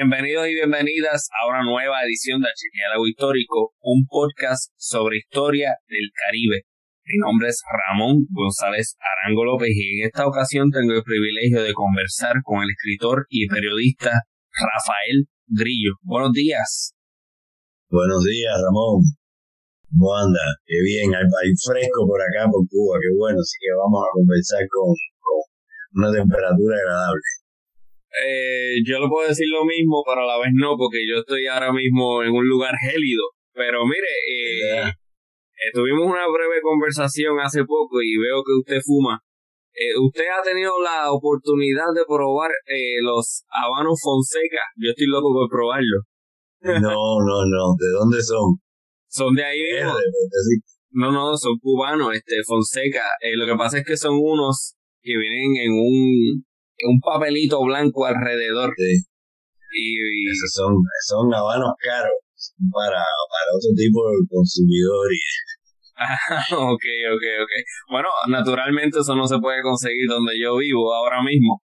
Bienvenidos y bienvenidas a una nueva edición de Archipiélago Histórico, un podcast sobre historia del Caribe. Mi nombre es Ramón González Arango López y en esta ocasión tengo el privilegio de conversar con el escritor y periodista Rafael Grillo. Buenos días. Buenos días, Ramón. ¿Cómo anda? Qué bien, hay, fresco por acá, por Cuba, qué bueno. Así que vamos a conversar con, una temperatura agradable. Eh, yo le puedo decir lo mismo, pero a la vez no, porque yo estoy ahora mismo en un lugar gélido. Pero mire, eh, eh, tuvimos una breve conversación hace poco y veo que usted fuma. Eh, ¿Usted ha tenido la oportunidad de probar eh, los habanos Fonseca? Yo estoy loco por probarlo. No, no, no. ¿De dónde son? Son de ahí mismo. No, no, son cubanos, este, Fonseca. Eh, lo que pasa es que son unos que vienen en un, un papelito blanco alrededor. Sí. Y, Esos son, son habanos caros para, para otro tipo de consumidor. Y... ok, ok, ok. Bueno, naturalmente eso no se puede conseguir donde yo vivo ahora mismo.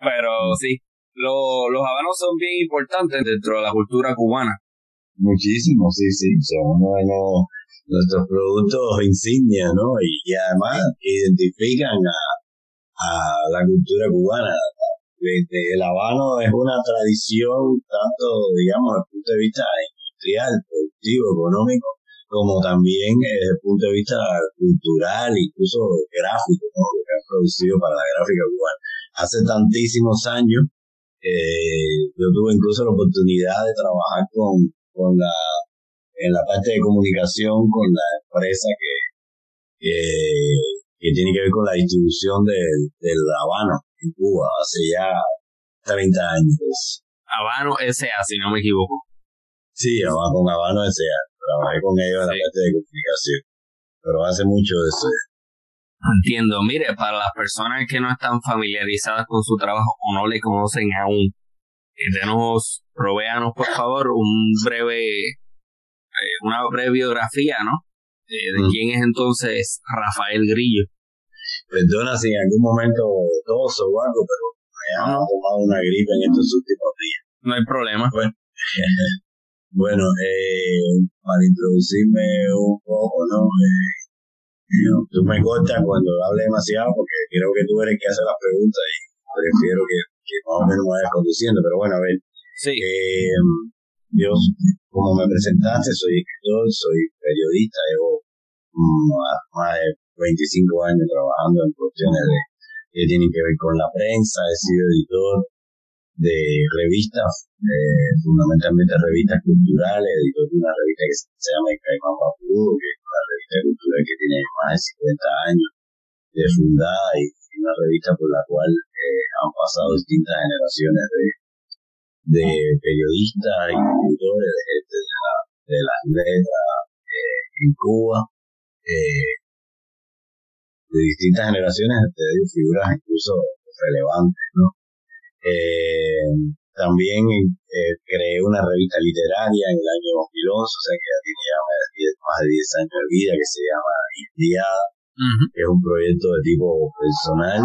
Pero sí, los habanos son bien importantes dentro de la cultura cubana. Muchísimo, sí, sí. Son uno de nuestros productos insignia, ¿no? Y, además identifican a, a la cultura cubana. El habano es una tradición tanto, digamos, desde el punto de vista industrial, productivo, económico, como también desde el punto de vista cultural, incluso gráfico, ¿no? Lo que ha producido para la gráfica cubana. Hace tantísimos años eh, yo tuve incluso la oportunidad de trabajar con, con la, en la parte de comunicación con la empresa que, tiene que ver con la distribución del, del Habano en Cuba hace ya 30 años. Habano S.A., si no me equivoco. Sí, con Habano S.A. Trabajé con ellos en la parte de comunicación. Pero hace mucho de eso. Entiendo. Mire, para las personas que no están familiarizadas con su trabajo o no le conocen aún, eh, denos, proveanos por favor un breve, eh, una breve biografía, ¿no? Eh, de mm. quién es entonces Rafael Grillo. Perdona si en algún momento toso o algo, pero me han tomado una gripe en estos últimos días. No hay problema. Bueno, bueno para introducirme un poco, ¿no? Tú me cortas cuando hable demasiado porque creo que tú eres el que hace las preguntas y prefiero que, más o menos me vayas conduciendo. Pero bueno, a ver. Sí. Eh, yo, como me presentaste, soy escritor, soy periodista, llevo mm, más de 25 años trabajando en cuestiones de, que tienen que ver con la prensa, he sido editor de revistas, eh, fundamentalmente revistas culturales, editor de una revista que se llama Caimán Papú, que es una revista cultural que tiene más de 50 años de fundada y una revista por la cual eh, han pasado distintas generaciones de, de periodistas y escritores de, de, la, de las letras eh, en Cuba, eh, de distintas generaciones, de figuras incluso relevantes, ¿no? Eh, también creé una revista literaria en el año 2011, o sea que ya tiene ya más de 10, años de vida, que se llama Inspirada, que es un proyecto de tipo personal.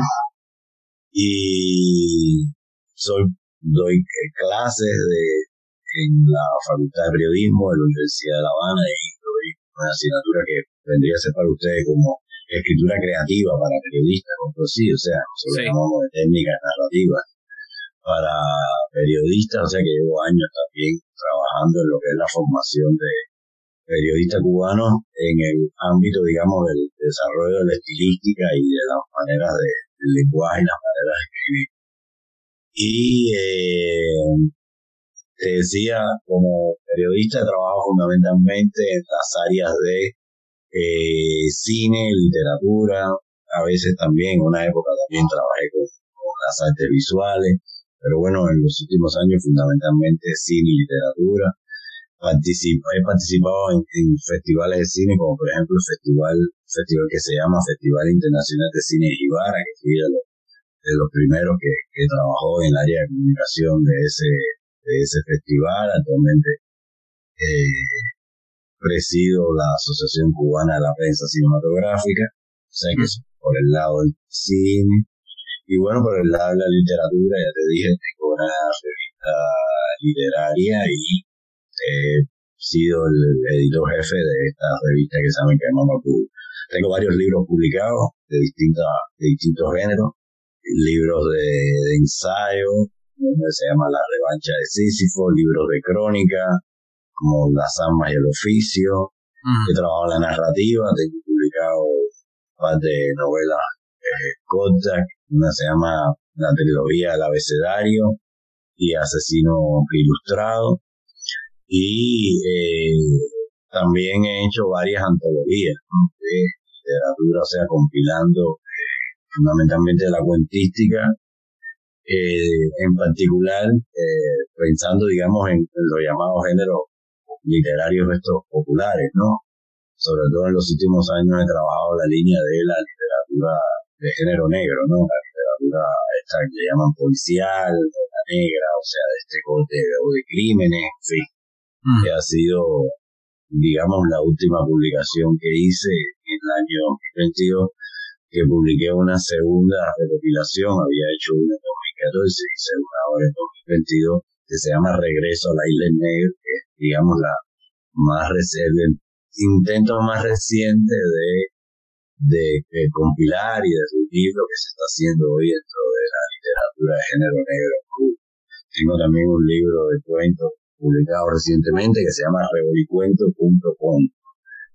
Y soy doy clases de en la Facultad de Periodismo de la Universidad de La Habana y doy una asignatura que vendría a ser para ustedes como escritura creativa para periodistas, como sí, o sea, nosotros sí. llamamos de técnicas narrativas para periodistas, o sea que llevo años también trabajando en lo que es la formación de periodistas cubanos en el ámbito, digamos, del desarrollo de la estilística y de las maneras de, del lenguaje y las maneras de escribir. Y eh, te decía, como periodista trabajo fundamentalmente en las áreas de eh, cine, literatura, a veces también, en una época también trabajé con las artes visuales, pero bueno, en los últimos años fundamentalmente cine y literatura. he participado en, festivales de cine, como por ejemplo el festival, festival que se llama Festival Internacional de Cine Ibarra, que fui los, de los primeros que, trabajó en el área de comunicación de ese, de ese festival. Actualmente eh, presido la Asociación Cubana de la Prensa Cinematográfica, o que por el lado del cine, y bueno, por el lado de la literatura, ya te dije, tengo una revista literaria y he sido el editor jefe de esta revista que se llama Mamapú. Tengo varios libros publicados de, distintas, de distintos géneros, libros de, ensayo, donde se llama La revancha de Sísifo, libros de crónica, como Las almas y el oficio. He trabajado en la narrativa, tengo publicado un par de novelas eh, cortas, una se llama La trilogía del abecedario y Asesino Ilustrado. Y eh, también he hecho varias antologías de literatura, o sea, compilando fundamentalmente la cuentística eh, en particular eh, pensando, digamos, en, los llamados géneros literarios estos populares, ¿no? Sobre todo en los últimos años he trabajado la línea de la literatura de género negro, ¿no? La literatura esta que llaman policial, la negra, o sea, de este corte de, de crímenes, en fin, mm. que ha sido, digamos, la última publicación que hice en el año 2022 que publiqué una segunda recopilación, había hecho una en 2014 y hice ahora en 2022 que se llama Regreso a la Isla Negra, que es, digamos, la más el intento más reciente de, de, compilar y de reunir lo que se está haciendo hoy dentro de la literatura de género negro. Tengo también un libro de cuentos publicado recientemente que se llama rebolicuento.com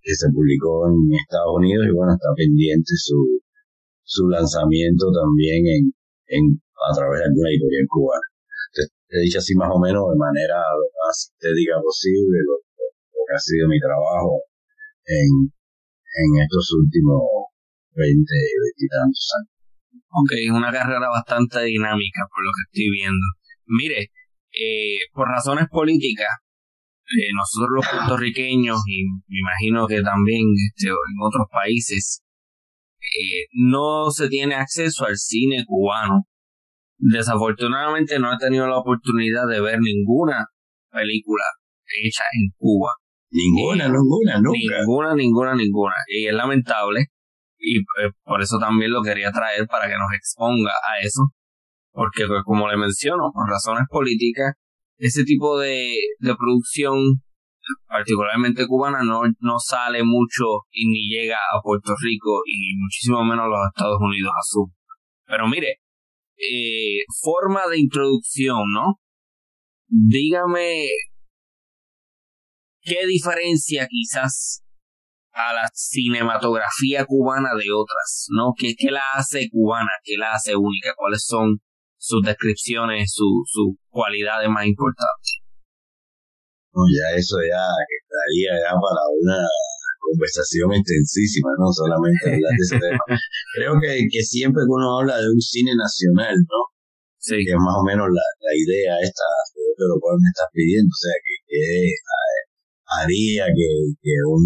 que se publicó en Estados Unidos y bueno, está pendiente su, su lanzamiento también en, en a través de alguna editorial cubana. Te, he dicho así más o menos de manera lo más sintética posible lo, que ha sido mi trabajo en, en estos últimos 20, 20 y tantos años. Ok, una carrera bastante dinámica por lo que estoy viendo. Mire, eh, por razones políticas, eh, nosotros los puertorriqueños y me imagino que también este, en otros países eh, no se tiene acceso al cine cubano. Desafortunadamente no he tenido la oportunidad de ver ninguna película hecha en Cuba. Ninguna, ninguna, nunca. Ninguna, ninguna, ninguna. Y es lamentable. Y eh, por eso también lo quería traer para que nos exponga a eso. Porque pues, como le menciono, por razones políticas, ese tipo de, de producción particularmente cubana, no, no sale mucho y ni llega a Puerto Rico y muchísimo menos a los Estados Unidos a su. Pero mire, eh, forma de introducción, ¿no? Dígame qué diferencia quizás a la cinematografía cubana de otras, ¿no? ¿Qué, qué la hace cubana? ¿Qué la hace única? ¿Cuáles son sus descripciones, sus cualidades más importantes? No, ya eso ya quedaría ya para una conversación extensísima, no solamente hablar de ese tema. Creo que, que siempre que uno habla de un cine nacional, ¿no? Sí. Que es más o menos la, la idea esta de lo cual me estás pidiendo, o sea, que, que eh, haría que, que un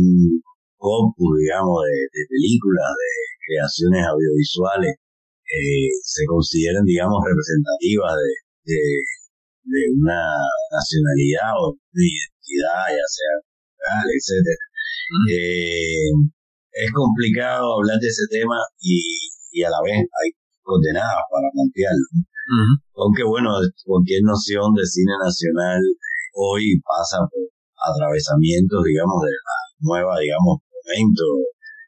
corpus, digamos, de, de películas, de creaciones audiovisuales, eh, se consideren, digamos, representativas de, de, de una nacionalidad o de identidad, ya sea cultural, etcétera. Eh, es complicado hablar de ese tema y, y a la vez hay condenadas para plantearlo. Aunque bueno, cualquier noción de cine nacional hoy pasa por atravesamientos, digamos, de la nueva, digamos, momento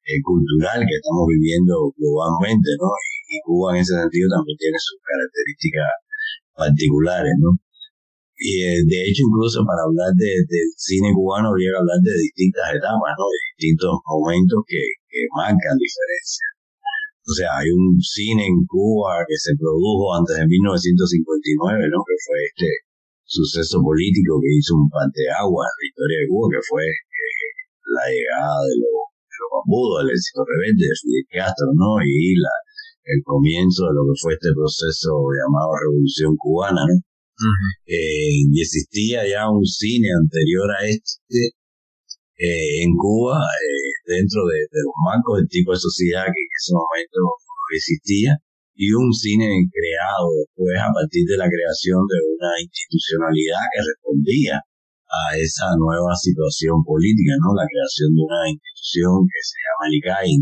eh, cultural que estamos viviendo globalmente, ¿no? y Cuba en ese sentido también tiene sus características particulares, ¿no? Y eh, de hecho, incluso para hablar de cine cubano habría que hablar de distintas etapas, ¿no? De distintos momentos que, marcan diferencia. O sea, hay un cine en Cuba que se produjo antes de 1959, ¿no? Que fue este suceso político que hizo un agua en la historia de Cuba, que fue eh, la llegada de los, de los del éxito rebelde de Fidel Castro, ¿no? Y el comienzo de lo que fue este proceso llamado Revolución Cubana, ¿no? Eh, y existía ya un cine anterior a este eh, en Cuba, eh, dentro de, los marcos del tipo de sociedad que en ese momento existía, y un cine creado después a partir de la creación de una institucionalidad que respondía a esa nueva situación política, ¿no? La creación de una institución que se llama el ICAI,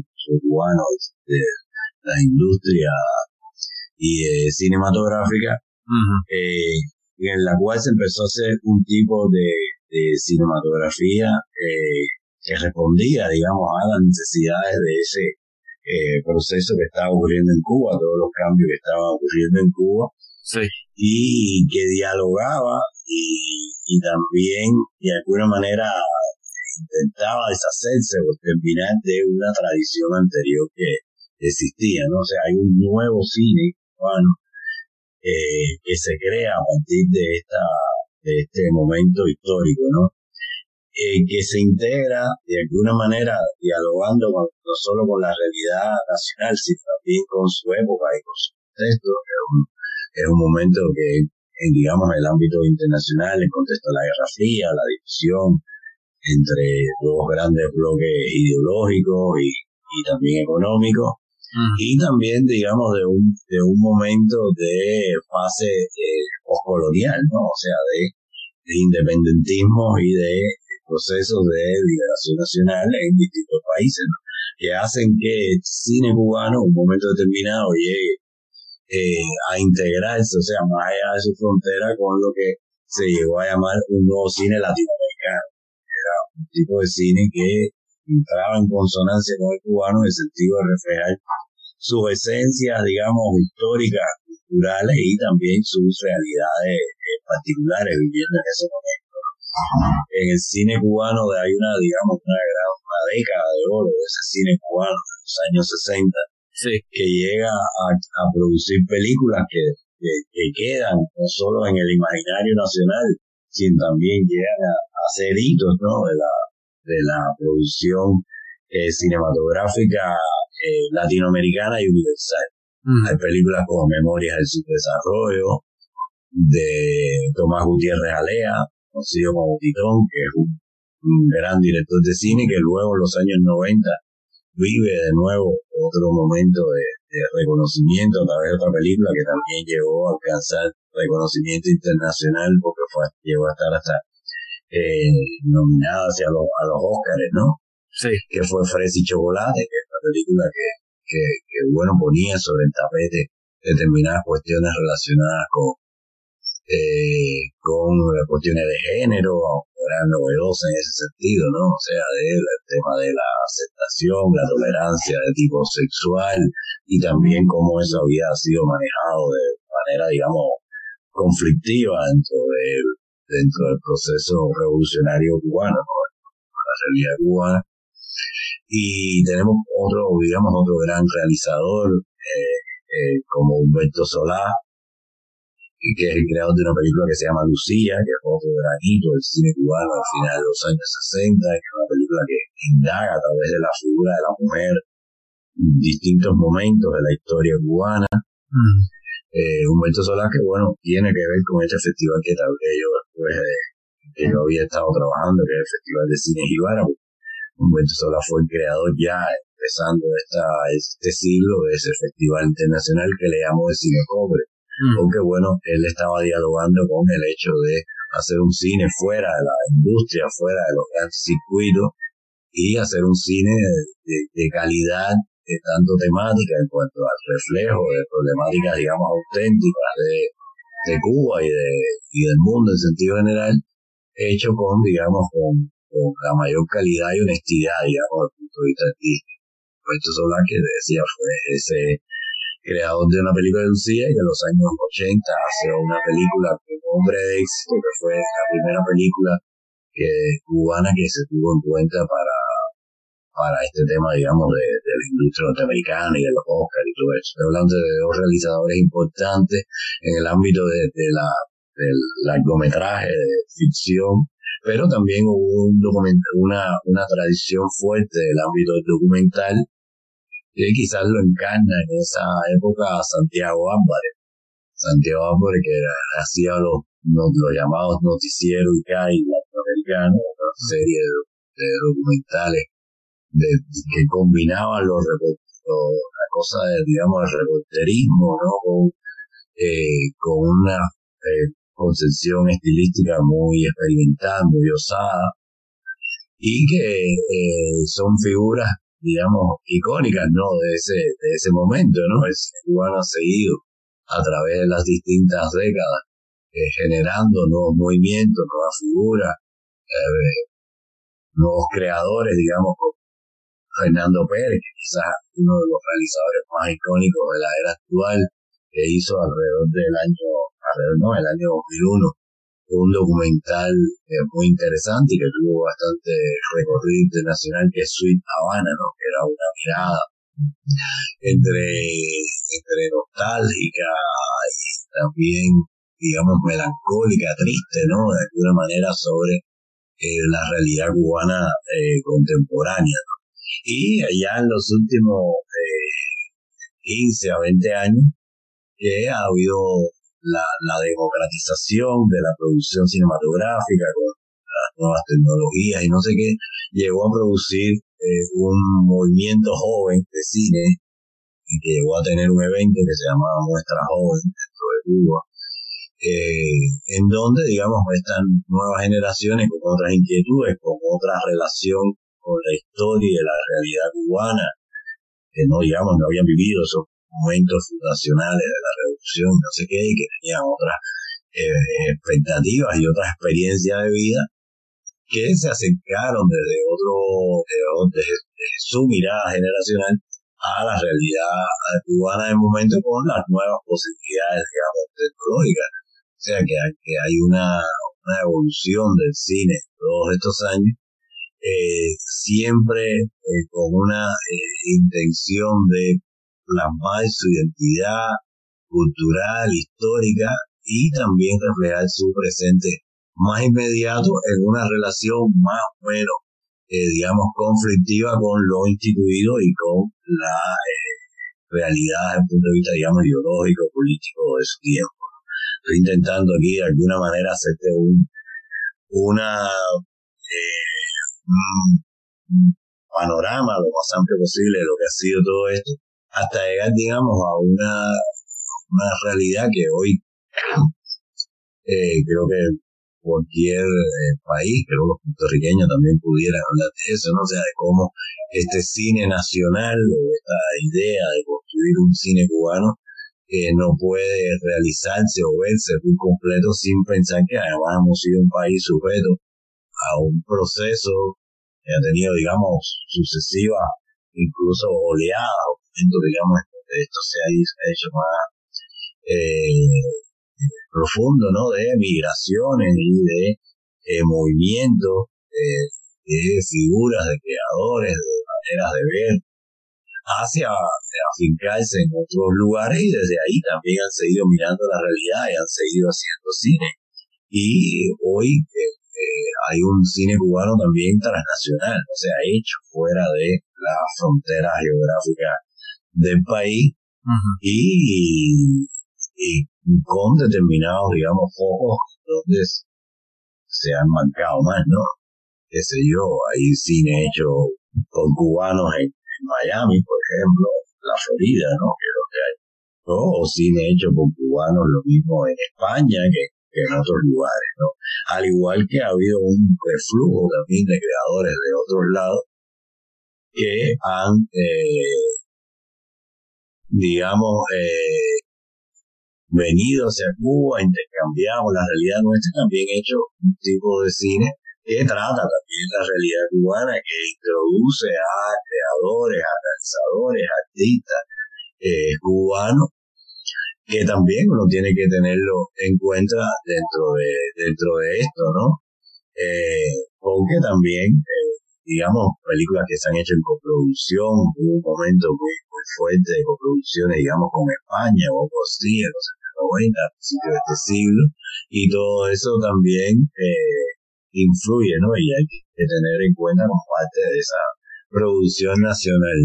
Cubano de la industria y cinematográfica, eh, en la cual se empezó a hacer un tipo de, cinematografía eh, que respondía, digamos, a las necesidades de ese eh, proceso que estaba ocurriendo en Cuba, todos los cambios que estaban ocurriendo en Cuba, sí. y que dialogaba y, y también de alguna manera intentaba deshacerse o terminar de una tradición anterior que existía, ¿no? O sea, hay un nuevo cine cubano eh, que se crea a partir de esta de este momento histórico, ¿no? Eh, que se integra de alguna manera dialogando no solo con la realidad nacional, sino también con su época y con su contexto. Es un, es un momento que, en, digamos, el ámbito internacional, en contexto de la Guerra Fría, la división entre dos grandes bloques ideológicos y, y también económicos, y también, digamos, de un, de un momento de fase eh, postcolonial, ¿no? O sea, de, independentismo y de procesos de liberación nacional en distintos países, que hacen que el cine cubano, en un momento determinado, llegue eh, a integrarse, o sea, más allá de su frontera, con lo que se llegó a llamar un nuevo cine latinoamericano. Era un tipo de cine que entraba en consonancia con el cubano en el sentido de reflejar sus esencias, digamos, históricas, culturales y también sus realidades eh, particulares viviendo en ese momento. En el cine cubano hay una, digamos, una gran una década de oro de ese cine cubano de los años 60 que llega a, producir películas que, que, quedan no solo en el imaginario nacional, sino también llegan a, a ser hitos ¿no? de, la, de la producción eh, cinematográfica eh, latinoamericana y universal. Hay películas como Memorias del Subdesarrollo, de Tomás Gutiérrez Alea, conocido como Titón, que es un, gran director de cine que luego en los años 90 vive de nuevo otro momento de, reconocimiento a través de otra película que también llegó a alcanzar reconocimiento internacional porque fue, llegó a estar hasta eh, nominada hacia los, a los Óscares, ¿no? Sí. Que fue Fresi Chocolate, que película que, que, bueno, ponía sobre el tapete determinadas cuestiones relacionadas con, eh, con cuestiones de género, era novedosa en ese sentido, ¿no? O sea, del tema de la aceptación, la tolerancia de tipo sexual y también cómo eso había sido manejado de manera, digamos, conflictiva dentro del, dentro del proceso revolucionario cubano, ¿no? la realidad cubana y tenemos otro, digamos, otro gran realizador eh, eh, como Humberto Solá, que es el creador de una película que se llama Lucía, que es otro gran hito del cine cubano al final de los años 60, que es una película que indaga a través de la figura de la mujer en distintos momentos de la historia cubana. Mm. Eh, Humberto Solá, que bueno, tiene que ver con este festival que tal vez yo después de que yo había estado trabajando, que es el Festival de Cine Gibara, Humberto Sola fue el creador ya empezando esta, este siglo de ese festival internacional que le llamó de cine cobre. Mm. Porque bueno, él estaba dialogando con el hecho de hacer un cine fuera de la industria, fuera de los grandes circuitos y hacer un cine de, calidad, de tanto temática en cuanto al reflejo de problemáticas, digamos, auténticas de, de Cuba y, de, y del mundo en sentido general, hecho con, digamos, con, con la mayor calidad y honestidad, digamos, desde el punto de vista artístico. Puesto Solán, que decía, fue ese creador de una película de Lucía y en los años 80 hace una película como hombre de éxito, que fue la primera película que, cubana que se tuvo en cuenta para, para este tema, digamos, de, la industria norteamericana y de los Oscars y todo eso. Estoy hablando de dos realizadores importantes en el ámbito de, de la, del largometraje de ficción pero también hubo un una, una tradición fuerte del ámbito documental que quizás lo encarna en esa época Santiago Álvarez. Santiago Álvarez que hacía los, los, llamados noticieros y latinoamericanos, una serie de, documentales de, que combinaban los, la cosa de, digamos, el reporterismo, ¿no? Con, eh, con una eh, concepción estilística muy experimental, muy osada, y que eh, son figuras, digamos, icónicas, ¿no? De ese, de ese momento, ¿no? El cubano ha seguido a través de las distintas décadas eh, generando nuevos movimientos, nuevas figuras, eh, nuevos creadores, digamos, como Fernando Pérez, quizás uno de los realizadores más icónicos de la era actual, que hizo alrededor del año, no, el año 2001, un documental eh, muy interesante y que tuvo bastante recorrido internacional, que es Sweet Havana, ¿no? que era una mirada entre, entre nostálgica y también, digamos, melancólica, triste, ¿no? De alguna manera sobre eh, la realidad cubana eh, contemporánea. Y allá en los últimos eh, 15 a 20 años, que ha habido la, la democratización de la producción cinematográfica con las nuevas tecnologías y no sé qué, llegó a producir eh, un movimiento joven de cine y que llegó a tener un evento que se llamaba Muestra Joven dentro de Cuba, eh, en donde, digamos, están nuevas generaciones con otras inquietudes, con otra relación con la historia y la realidad cubana, que no, digamos, no habían vivido esos momentos fundacionales de la revolución, no sé qué, y que tenían otras eh, expectativas y otras experiencias de vida, que se acercaron desde otro, desde, su mirada generacional a la realidad cubana del momento con las nuevas posibilidades, digamos, tecnológicas. O sea que, que hay una, una evolución del cine todos estos años, eh, siempre eh, con una intención de plasmar su identidad cultural, histórica y también reflejar su presente más inmediato en una relación más o menos, eh, digamos, conflictiva con lo instituido y con la eh, realidad desde el punto de vista, digamos, ideológico, político de su tiempo. Estoy intentando aquí de alguna manera hacerte un, una, eh, un panorama lo más amplio posible de lo que ha sido todo esto, hasta llegar, digamos, a una, una realidad que hoy eh, creo que cualquier eh, país, creo que los puertorriqueños también pudieran hablar de eso, ¿no? O sea, de cómo este cine nacional o esta idea de construir un cine cubano eh, no puede realizarse o verse muy completo sin pensar que además hemos sido un país sujeto a un proceso que ha tenido, digamos, sucesivas, incluso oleadas, o digamos, esto se ha hecho más eh, profundo, ¿no? De migraciones y de eh, movimientos, eh, de figuras, de creadores, de maneras de ver, hacia afincarse en otros lugares y desde ahí también han seguido mirando la realidad y han seguido haciendo cine. Y hoy eh, hay un cine cubano también transnacional, o sea, hecho fuera de la frontera geográfica del país y, y con determinados, digamos, focos donde se han marcado más, ¿no? Qué sé yo, hay cine hecho con cubanos en, Miami, por ejemplo, la Florida, ¿no? Que es lo que hay. O cine hecho con cubanos, lo mismo en España que, en otros lugares, ¿no? Al igual que ha habido un reflujo también de creadores de otros lados que han, eh, digamos, eh, venido hacia Cuba, intercambiamos la realidad nuestra, también hecho un tipo de cine que trata también la realidad cubana, que introduce a creadores, a realizadores, artistas eh, cubanos, que también uno tiene que tenerlo en cuenta dentro de, dentro de esto, ¿no? Eh, porque también, eh, digamos, películas que se han hecho en coproducción, un momento muy, muy fuerte de coproducciones, digamos, con España o con así, entonces 90, a principios de este siglo, y todo eso también eh, influye, ¿no? Y hay que tener en cuenta como parte de esa producción nacional.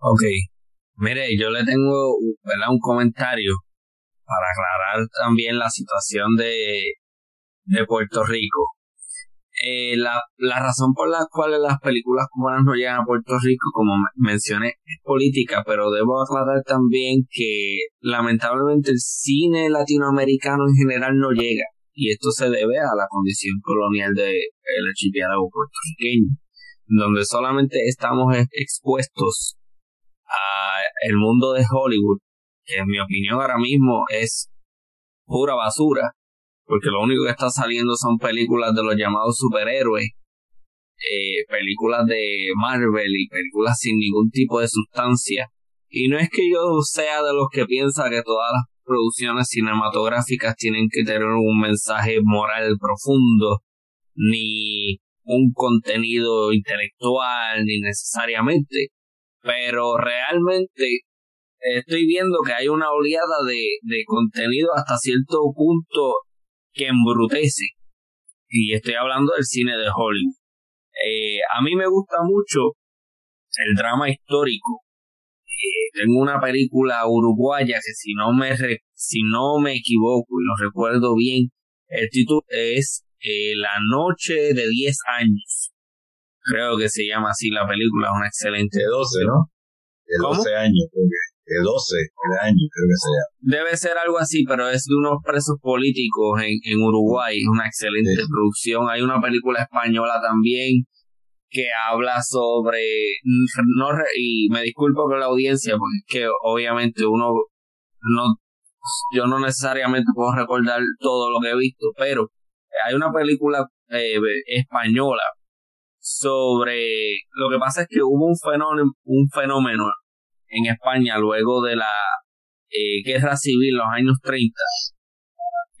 Ok, mire, yo le tengo un comentario para aclarar también la situación de, de Puerto Rico. Eh, la, la razón por la cual las películas cubanas no llegan a Puerto Rico, como mencioné, es política, pero debo aclarar también que lamentablemente el cine latinoamericano en general no llega, y esto se debe a la condición colonial del de archipiélago puertorriqueño, donde solamente estamos expuestos a el mundo de Hollywood, que en mi opinión ahora mismo es pura basura, porque lo único que está saliendo son películas de los llamados superhéroes, eh, películas de Marvel y películas sin ningún tipo de sustancia. Y no es que yo sea de los que piensa que todas las producciones cinematográficas tienen que tener un mensaje moral profundo, ni un contenido intelectual, ni necesariamente. Pero realmente estoy viendo que hay una oleada de, de contenido hasta cierto punto que embrutece. Y estoy hablando del cine de Hollywood. Eh, a mí me gusta mucho el drama histórico. Eh, tengo una película uruguaya que si no me si no me equivoco y lo recuerdo bien, el título es eh, La noche de 10 años. Creo que se llama así la película, es una excelente. De 12, ¿no? De 12 años, de 12 años, creo que sea. Debe ser algo así, pero es de unos presos políticos en, en Uruguay. Es una excelente producción. Hay una película española también que habla sobre. No, y me disculpo con la audiencia, porque es que obviamente uno no. Yo no necesariamente puedo recordar todo lo que he visto, pero hay una película eh, española sobre lo que pasa es que hubo un fenómeno un fenómeno en España luego de la eh, guerra civil, los años 30,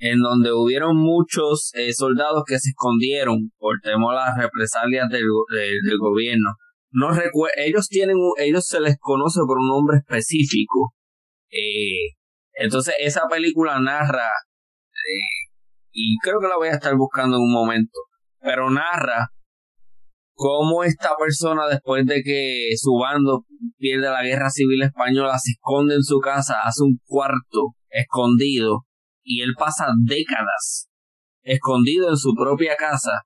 en donde hubieron muchos eh, soldados que se escondieron por temor a las represalias del, del, gobierno. No ellos tienen, ellos se les conoce por un nombre específico. Eh, entonces esa película narra, y creo que la voy a estar buscando en un momento, pero narra cómo esta persona después de que su bando pierde la guerra civil española se esconde en su casa, hace un cuarto escondido y él pasa décadas escondido en su propia casa,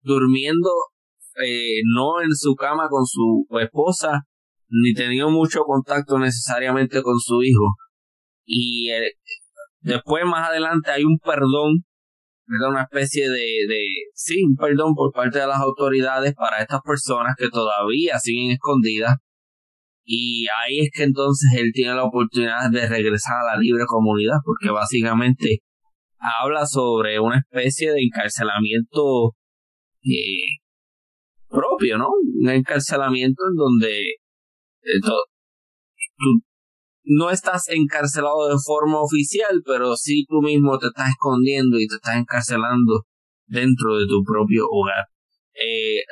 durmiendo eh, no en su cama con su esposa, ni teniendo mucho contacto necesariamente con su hijo. Y eh, después más adelante hay un perdón era una especie de, de, sí, perdón por parte de las autoridades para estas personas que todavía siguen escondidas. Y ahí es que entonces él tiene la oportunidad de regresar a la libre comunidad, porque básicamente habla sobre una especie de encarcelamiento eh, propio, ¿no? Un encarcelamiento en donde eh, no estás encarcelado de forma oficial, pero sí tú mismo te estás escondiendo y te estás encarcelando dentro de tu propio hogar. Eh,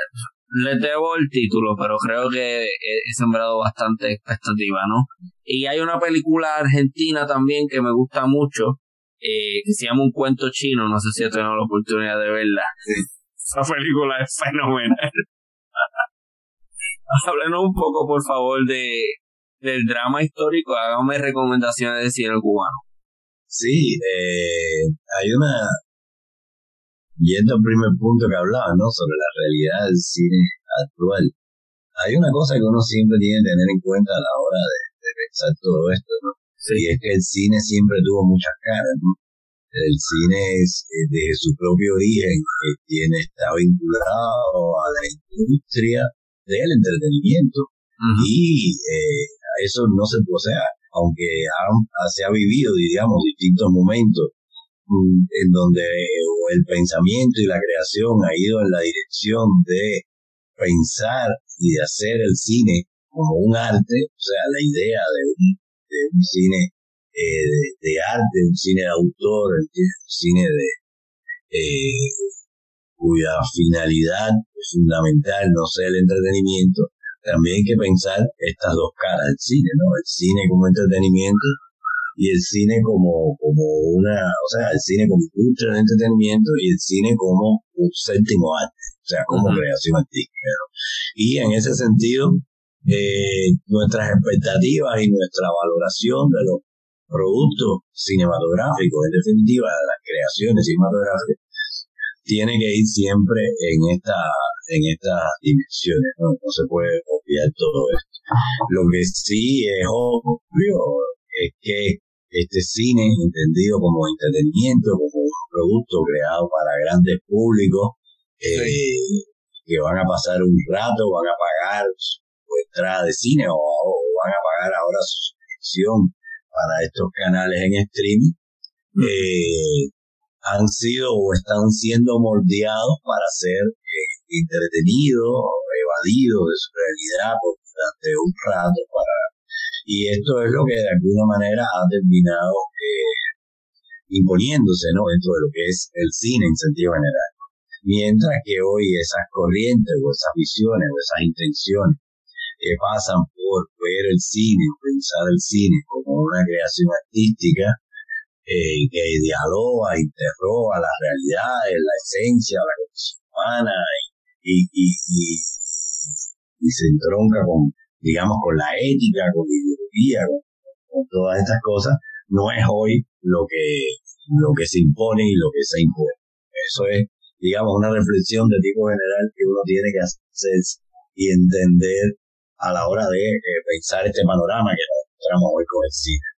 les debo el título, pero creo que he sembrado bastante expectativa, ¿no? Y hay una película argentina también que me gusta mucho, eh, que se llama Un cuento chino, no sé si he tenido la oportunidad de verla. Esa película es fenomenal. Háblenos un poco, por favor, de, del drama histórico, hágame recomendaciones de cine cubano. Sí, eh, hay una, yendo al primer punto que hablaba, ¿no? Sobre la realidad del cine actual. Hay una cosa que uno siempre tiene que tener en cuenta a la hora de, pensar todo esto, ¿no? Y es que el cine siempre tuvo muchas caras, ¿no? El cine es, eh, desde su propio origen que tiene, está vinculado a la industria del entretenimiento. Y eh, eso no se o aunque se ha vivido, diríamos, distintos momentos mm, en donde el pensamiento y la creación ha ido en la dirección de pensar y de hacer el cine como un arte, o sea, la idea de un, de un cine eh, de, arte, un cine de autor, un cine de eh, cuya finalidad fundamental no sea el entretenimiento, también hay que pensar estas dos caras del cine, ¿no? El cine como entretenimiento y el cine como, como una, o sea, el cine como industria de entretenimiento y el cine como un séptimo arte, o sea, como creación artística. ¿no? Y en ese sentido, eh, nuestras expectativas y nuestra valoración de los productos cinematográficos, en definitiva, de las creaciones cinematográficas, tiene que ir siempre en esta en estas dimensiones, ¿no? no se puede obviar todo esto. Lo que sí es obvio es que este cine, entendido como entretenimiento, como un producto creado para grandes públicos, eh, que van a pasar un rato, van a pagar su entrada de cine o, o van a pagar ahora su suscripción para estos canales en streaming, eh, han sido o están siendo moldeados para ser eh, entretenidos, evadidos de su realidad por durante un rato para y esto es lo que de alguna manera ha terminado eh, imponiéndose ¿no? dentro de lo que es el cine en sentido general. Mientras que hoy esas corrientes o esas visiones o esas intenciones que pasan por ver el cine, pensar el cine como una creación artística eh, que dialoga, interroga las realidades, la esencia, la condición humana y, y, y, y, se entronca con, digamos, con la ética, con la ideología, con todas estas cosas, no es hoy lo que, lo que se impone y lo que se impone. Eso es, digamos, una reflexión de tipo general que uno tiene que hacer y entender a la hora de eh, pensar este panorama que nos encontramos hoy con el cine.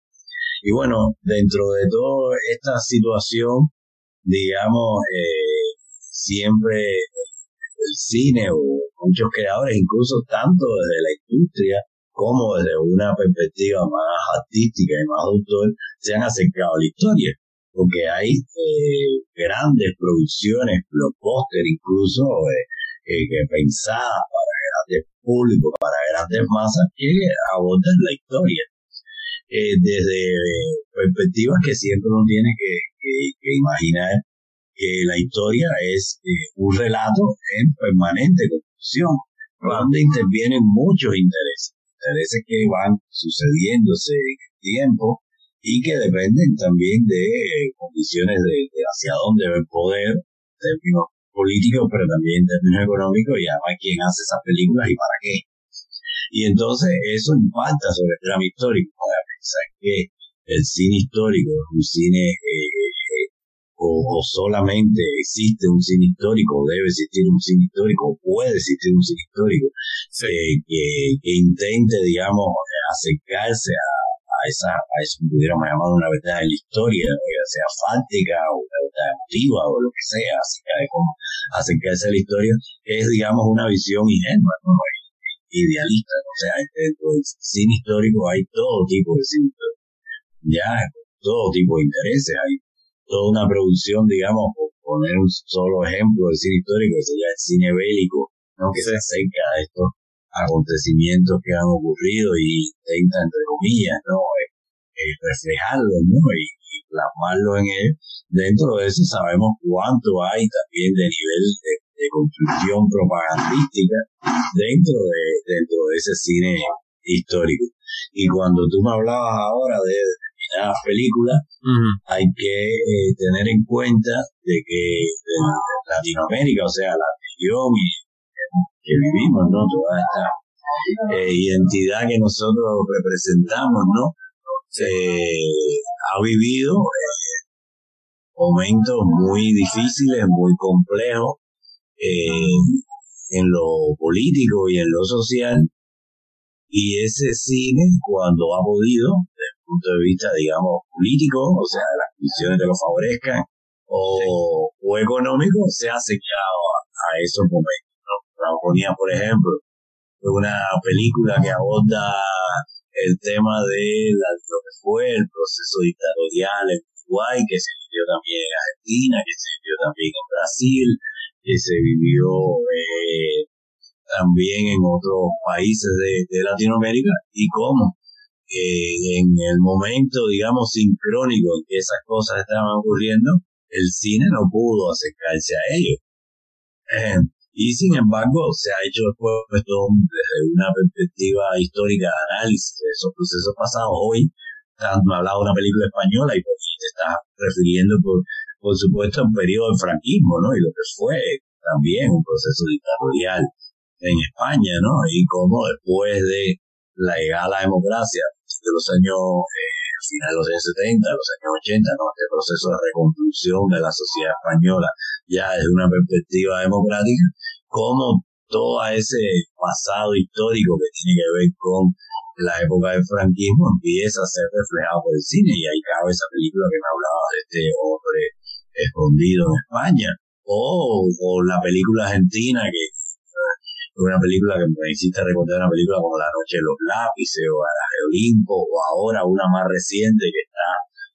Y bueno, dentro de toda esta situación, digamos, eh, siempre el cine o muchos creadores, incluso tanto desde la industria como desde una perspectiva más artística y más autor, se han acercado a la historia. Porque hay eh, grandes producciones, blockbuster incluso, eh, eh, que pensadas para grandes públicos, para grandes masas, que abordan la historia. Desde perspectivas que siempre uno tiene que, imaginar que la historia es un relato en permanente construcción, donde intervienen muchos intereses intereses que van sucediéndose en el tiempo y que dependen también de eh, condiciones de, hacia dónde va el poder, en términos políticos, pero también en términos económicos, y además quién hace esas películas y para qué. Y entonces eso impacta sobre el drama histórico, que el cine histórico es un cine eh, o, solamente existe un cine histórico, o debe existir un cine histórico, o puede existir un cine histórico, eh, que, que, intente, digamos, acercarse a, a esa, a eso que pudiéramos llamar una verdad de la historia, ya sea fáctica o una verdad emotiva o lo que sea, acerca de cómo acercarse a la historia, es, digamos, una visión ingenua, ¿no? Idealista. O sea, dentro del cine histórico hay todo tipo de cine histórico. Ya, todo tipo de intereses. Hay toda una producción, digamos, por poner un solo ejemplo del cine histórico, que sería el cine bélico, ¿no? que se acerca a estos acontecimientos que han ocurrido y intenta, entre comillas, ¿no? Eh, eh, reflejarlos ¿no? y, plasmarlo en él. Dentro de eso sabemos cuánto hay también de nivel de, construcción propagandística dentro de, dentro de ese cine histórico. Y cuando tú me hablabas ahora de, determinadas películas, hay que eh, tener en cuenta de que en Latinoamérica, o sea, la región que vivimos, ¿no? Toda esta eh, identidad que nosotros representamos, ¿no? Eh, ha vivido momentos muy difíciles, muy complejos en lo político y en lo social. Y ese cine, cuando ha podido, punto de vista, digamos, político, o sea, las condiciones que lo favorezcan, o, o económico, se ha acercado a, esos momentos. ¿no? Ponía, por ejemplo, una película que aborda el tema de la, lo que fue el proceso dictatorial en Uruguay, que se vivió también en Argentina, que se vivió también en Brasil, que se vivió eh, también en otros países de, de Latinoamérica, y cómo eh, en el momento, digamos, sincrónico en que esas cosas estaban ocurriendo, el cine no pudo acercarse a ellos. Y sin embargo, se ha hecho después desde una perspectiva histórica de análisis de esos procesos pasados. Hoy, tanto hablado de una película española y pues, te estás refiriendo, por, por supuesto, al periodo del franquismo, ¿no? Y lo que fue también un proceso dictatorial en España, ¿no? Y cómo después de la llegada a la democracia de los años, eh, finales de los años 70, los años 80, ¿no? este proceso de reconstrucción de la sociedad española ya desde una perspectiva democrática, como todo ese pasado histórico que tiene que ver con la época del franquismo empieza a ser reflejado por el cine y ahí cabe esa película que me hablaba de este hombre escondido en España o, o la película argentina que una película que me hiciste recordar una película como La Noche de los Lápices o de Olimpo o ahora una más reciente que está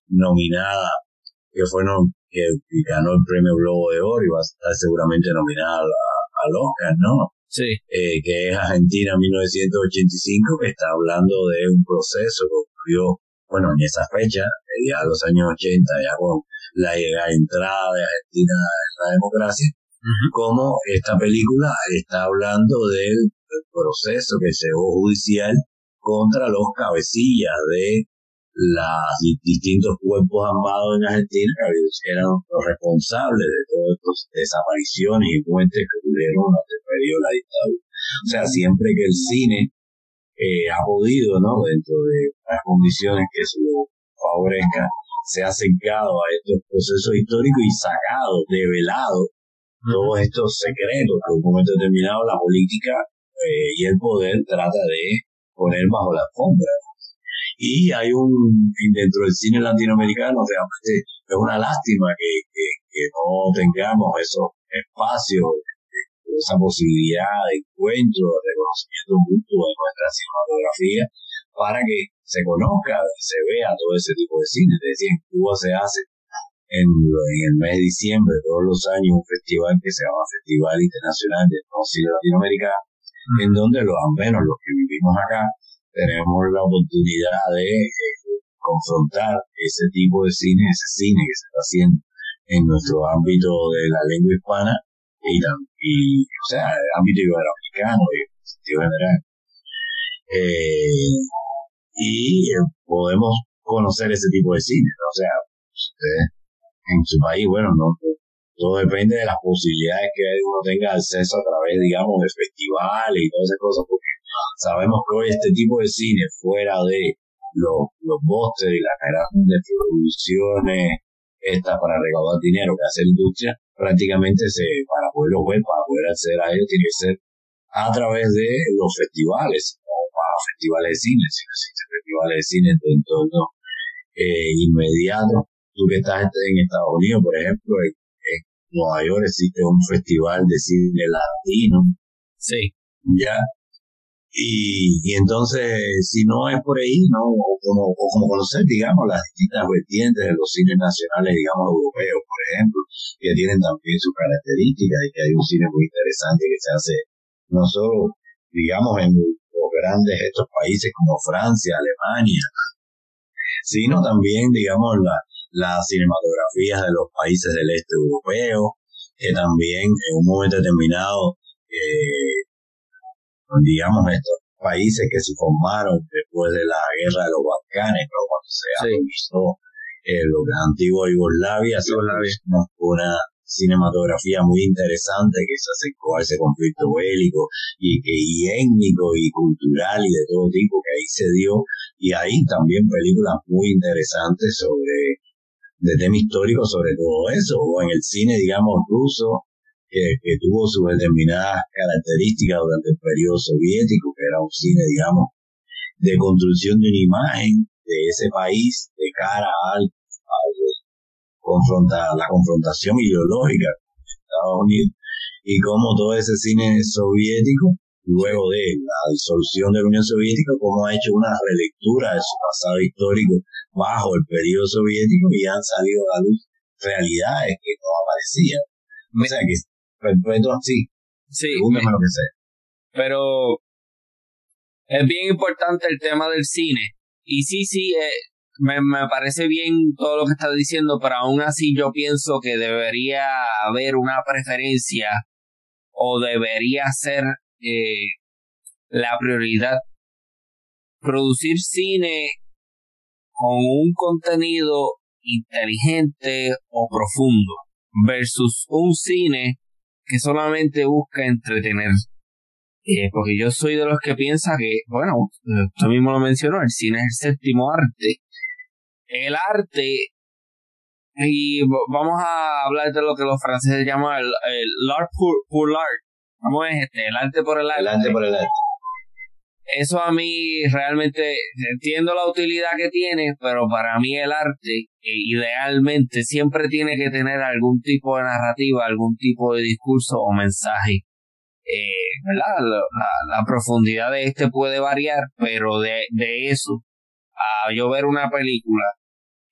nominada que fue no, que, ganó el premio Globo de Oro y va a estar seguramente nominada al Oscar, ¿no? Sí. Eh, que es Argentina 1985, que está hablando de un proceso que ocurrió, bueno, en esa fecha, eh, ya los años 80, ya con la, entrada de Argentina en la democracia, como esta película está hablando del proceso que se llevó judicial contra los cabecillas de los distintos cuerpos armados en Argentina que eran los responsables de todas estas desapariciones y muertes que tuvieron durante el periodo de la dictadura. O sea, siempre que el cine eh, ha podido, ¿no? dentro de las condiciones que se lo favorezca, se ha acercado a estos procesos históricos y sacado, develado todos estos secretos que en un momento determinado la política eh, y el poder trata de poner bajo la alfombra. Y hay un, dentro del cine latinoamericano, realmente es una lástima que, que, no tengamos esos espacios, esa posibilidad de encuentro, de reconocimiento mutuo de nuestra cinematografía, para que se conozca se vea todo ese tipo de cine. Es decir, en Cuba se hace en, el mes de diciembre todos los años un festival que se llama Festival Internacional de Cine Latinoamericano, en donde los al menos los que vivimos acá tenemos la oportunidad de eh, confrontar ese tipo de cine, ese cine que se está haciendo en nuestro ámbito de la lengua hispana y, y o sea, el ámbito iberoamericano y en sentido general. Eh, y eh, podemos conocer ese tipo de cine, o sea, ustedes en su país, bueno, no, todo depende de las posibilidades que uno tenga acceso a través, digamos, de festivales y todas esas cosas, porque sabemos que hoy este tipo de cine, fuera de los, los y las grandes producciones estas para recaudar dinero que hace la industria, prácticamente se, para poderlo ver, para poder acceder a ellos, tiene que ser a través de los festivales, o para festivales de cine, si no existen festivales de cine en tu entorno eh, inmediato, tú que estás en Estados Unidos, por ejemplo, en, Nueva York existe un festival de cine latino. Sí. Ya. Y, y entonces, si no es por ahí, ¿no? O como, o como conocer, digamos, las distintas vertientes de los cines nacionales, digamos, europeos, por ejemplo, que tienen también sus características y que hay un cine muy interesante que se hace no solo, digamos, en los grandes estos países como Francia, Alemania, sino también, digamos, la, las cinematografías de los países del este europeo, que también en un momento determinado, eh, digamos, estos países que se formaron después de la guerra de los Balcanes, cuando se sí. visto eh, lo que es antiguo Yugoslavia, Yugoslavia. una cinematografía muy interesante que se acercó a ese conflicto bélico y, y étnico y cultural y de todo tipo que ahí se dio y ahí también películas muy interesantes sobre de tema histórico sobre todo eso, o en el cine, digamos, ruso, que, que tuvo sus determinadas características durante el periodo soviético, que era un cine, digamos, de construcción de una imagen de ese país de cara al, al confronta, la confrontación ideológica con Estados Unidos y cómo todo ese cine soviético luego de la disolución de la Unión Soviética, como ha hecho una relectura de su pasado histórico bajo el periodo soviético y han salido a la luz realidades que no aparecían. O sea que perpetuo así. Sí. lo que sea. Pero es bien importante el tema del cine. Y sí, sí, eh, me, me parece bien todo lo que estás diciendo, pero aún así yo pienso que debería haber una preferencia o debería ser eh, la prioridad. Producir cine con un contenido inteligente o profundo versus un cine que solamente busca entretener. Eh, porque yo soy de los que piensa que, bueno, usted mismo lo mencionó, el cine es el séptimo arte. El arte, y vamos a hablar de lo que los franceses llaman el, el art pour, pour l'art, ¿Cómo es este? El arte por el arte. El arte por el arte. Eso a mí realmente entiendo la utilidad que tiene, pero para mí el arte idealmente siempre tiene que tener algún tipo de narrativa, algún tipo de discurso o mensaje. Eh, ¿verdad? La, la, profundidad de este puede variar, pero de, de eso a yo ver una película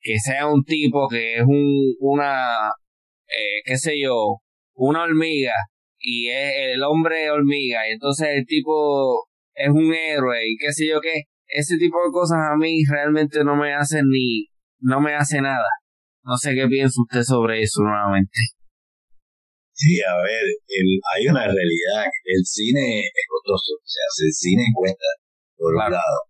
que sea un tipo que es un, una, eh, qué sé yo, una hormiga y es el hombre hormiga y entonces el tipo es un héroe y qué sé yo qué, ese tipo de cosas a mí realmente no me hacen ni, no me hace nada. No sé qué piensa usted sobre eso nuevamente. Sí, a ver, el, hay una realidad. El cine es costoso. O sea, el cine cuesta, por un lado.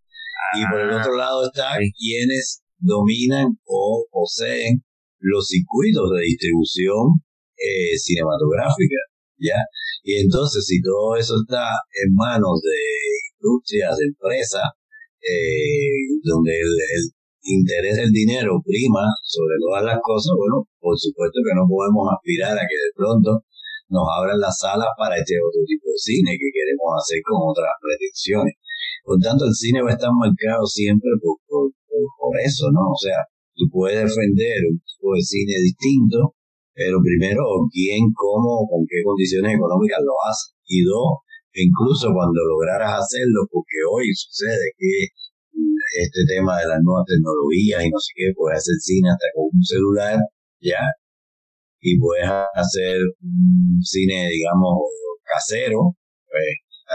y por el otro ah, lado está quienes dominan o poseen los circuitos de distribución eh, cinematográfica. ¿Ya? Y entonces, si todo eso está en manos de industrias, de empresas, eh, donde el, interés del dinero prima sobre todas las cosas, bueno, por supuesto que no podemos aspirar a que de pronto nos abran las salas para este otro tipo de cine que queremos hacer con otras pretensiones. Por tanto, el cine va a estar marcado siempre por, por, eso, ¿no? O sea, tú puedes defender un tipo de cine distinto, pero primero, quién, cómo, con qué condiciones económicas lo hace. Y dos, incluso cuando lograras hacerlo, porque hoy sucede que este tema de las nuevas tecnologías y no sé qué, puedes hacer cine hasta con un celular, ya, y puedes hacer un cine, digamos, casero, pues,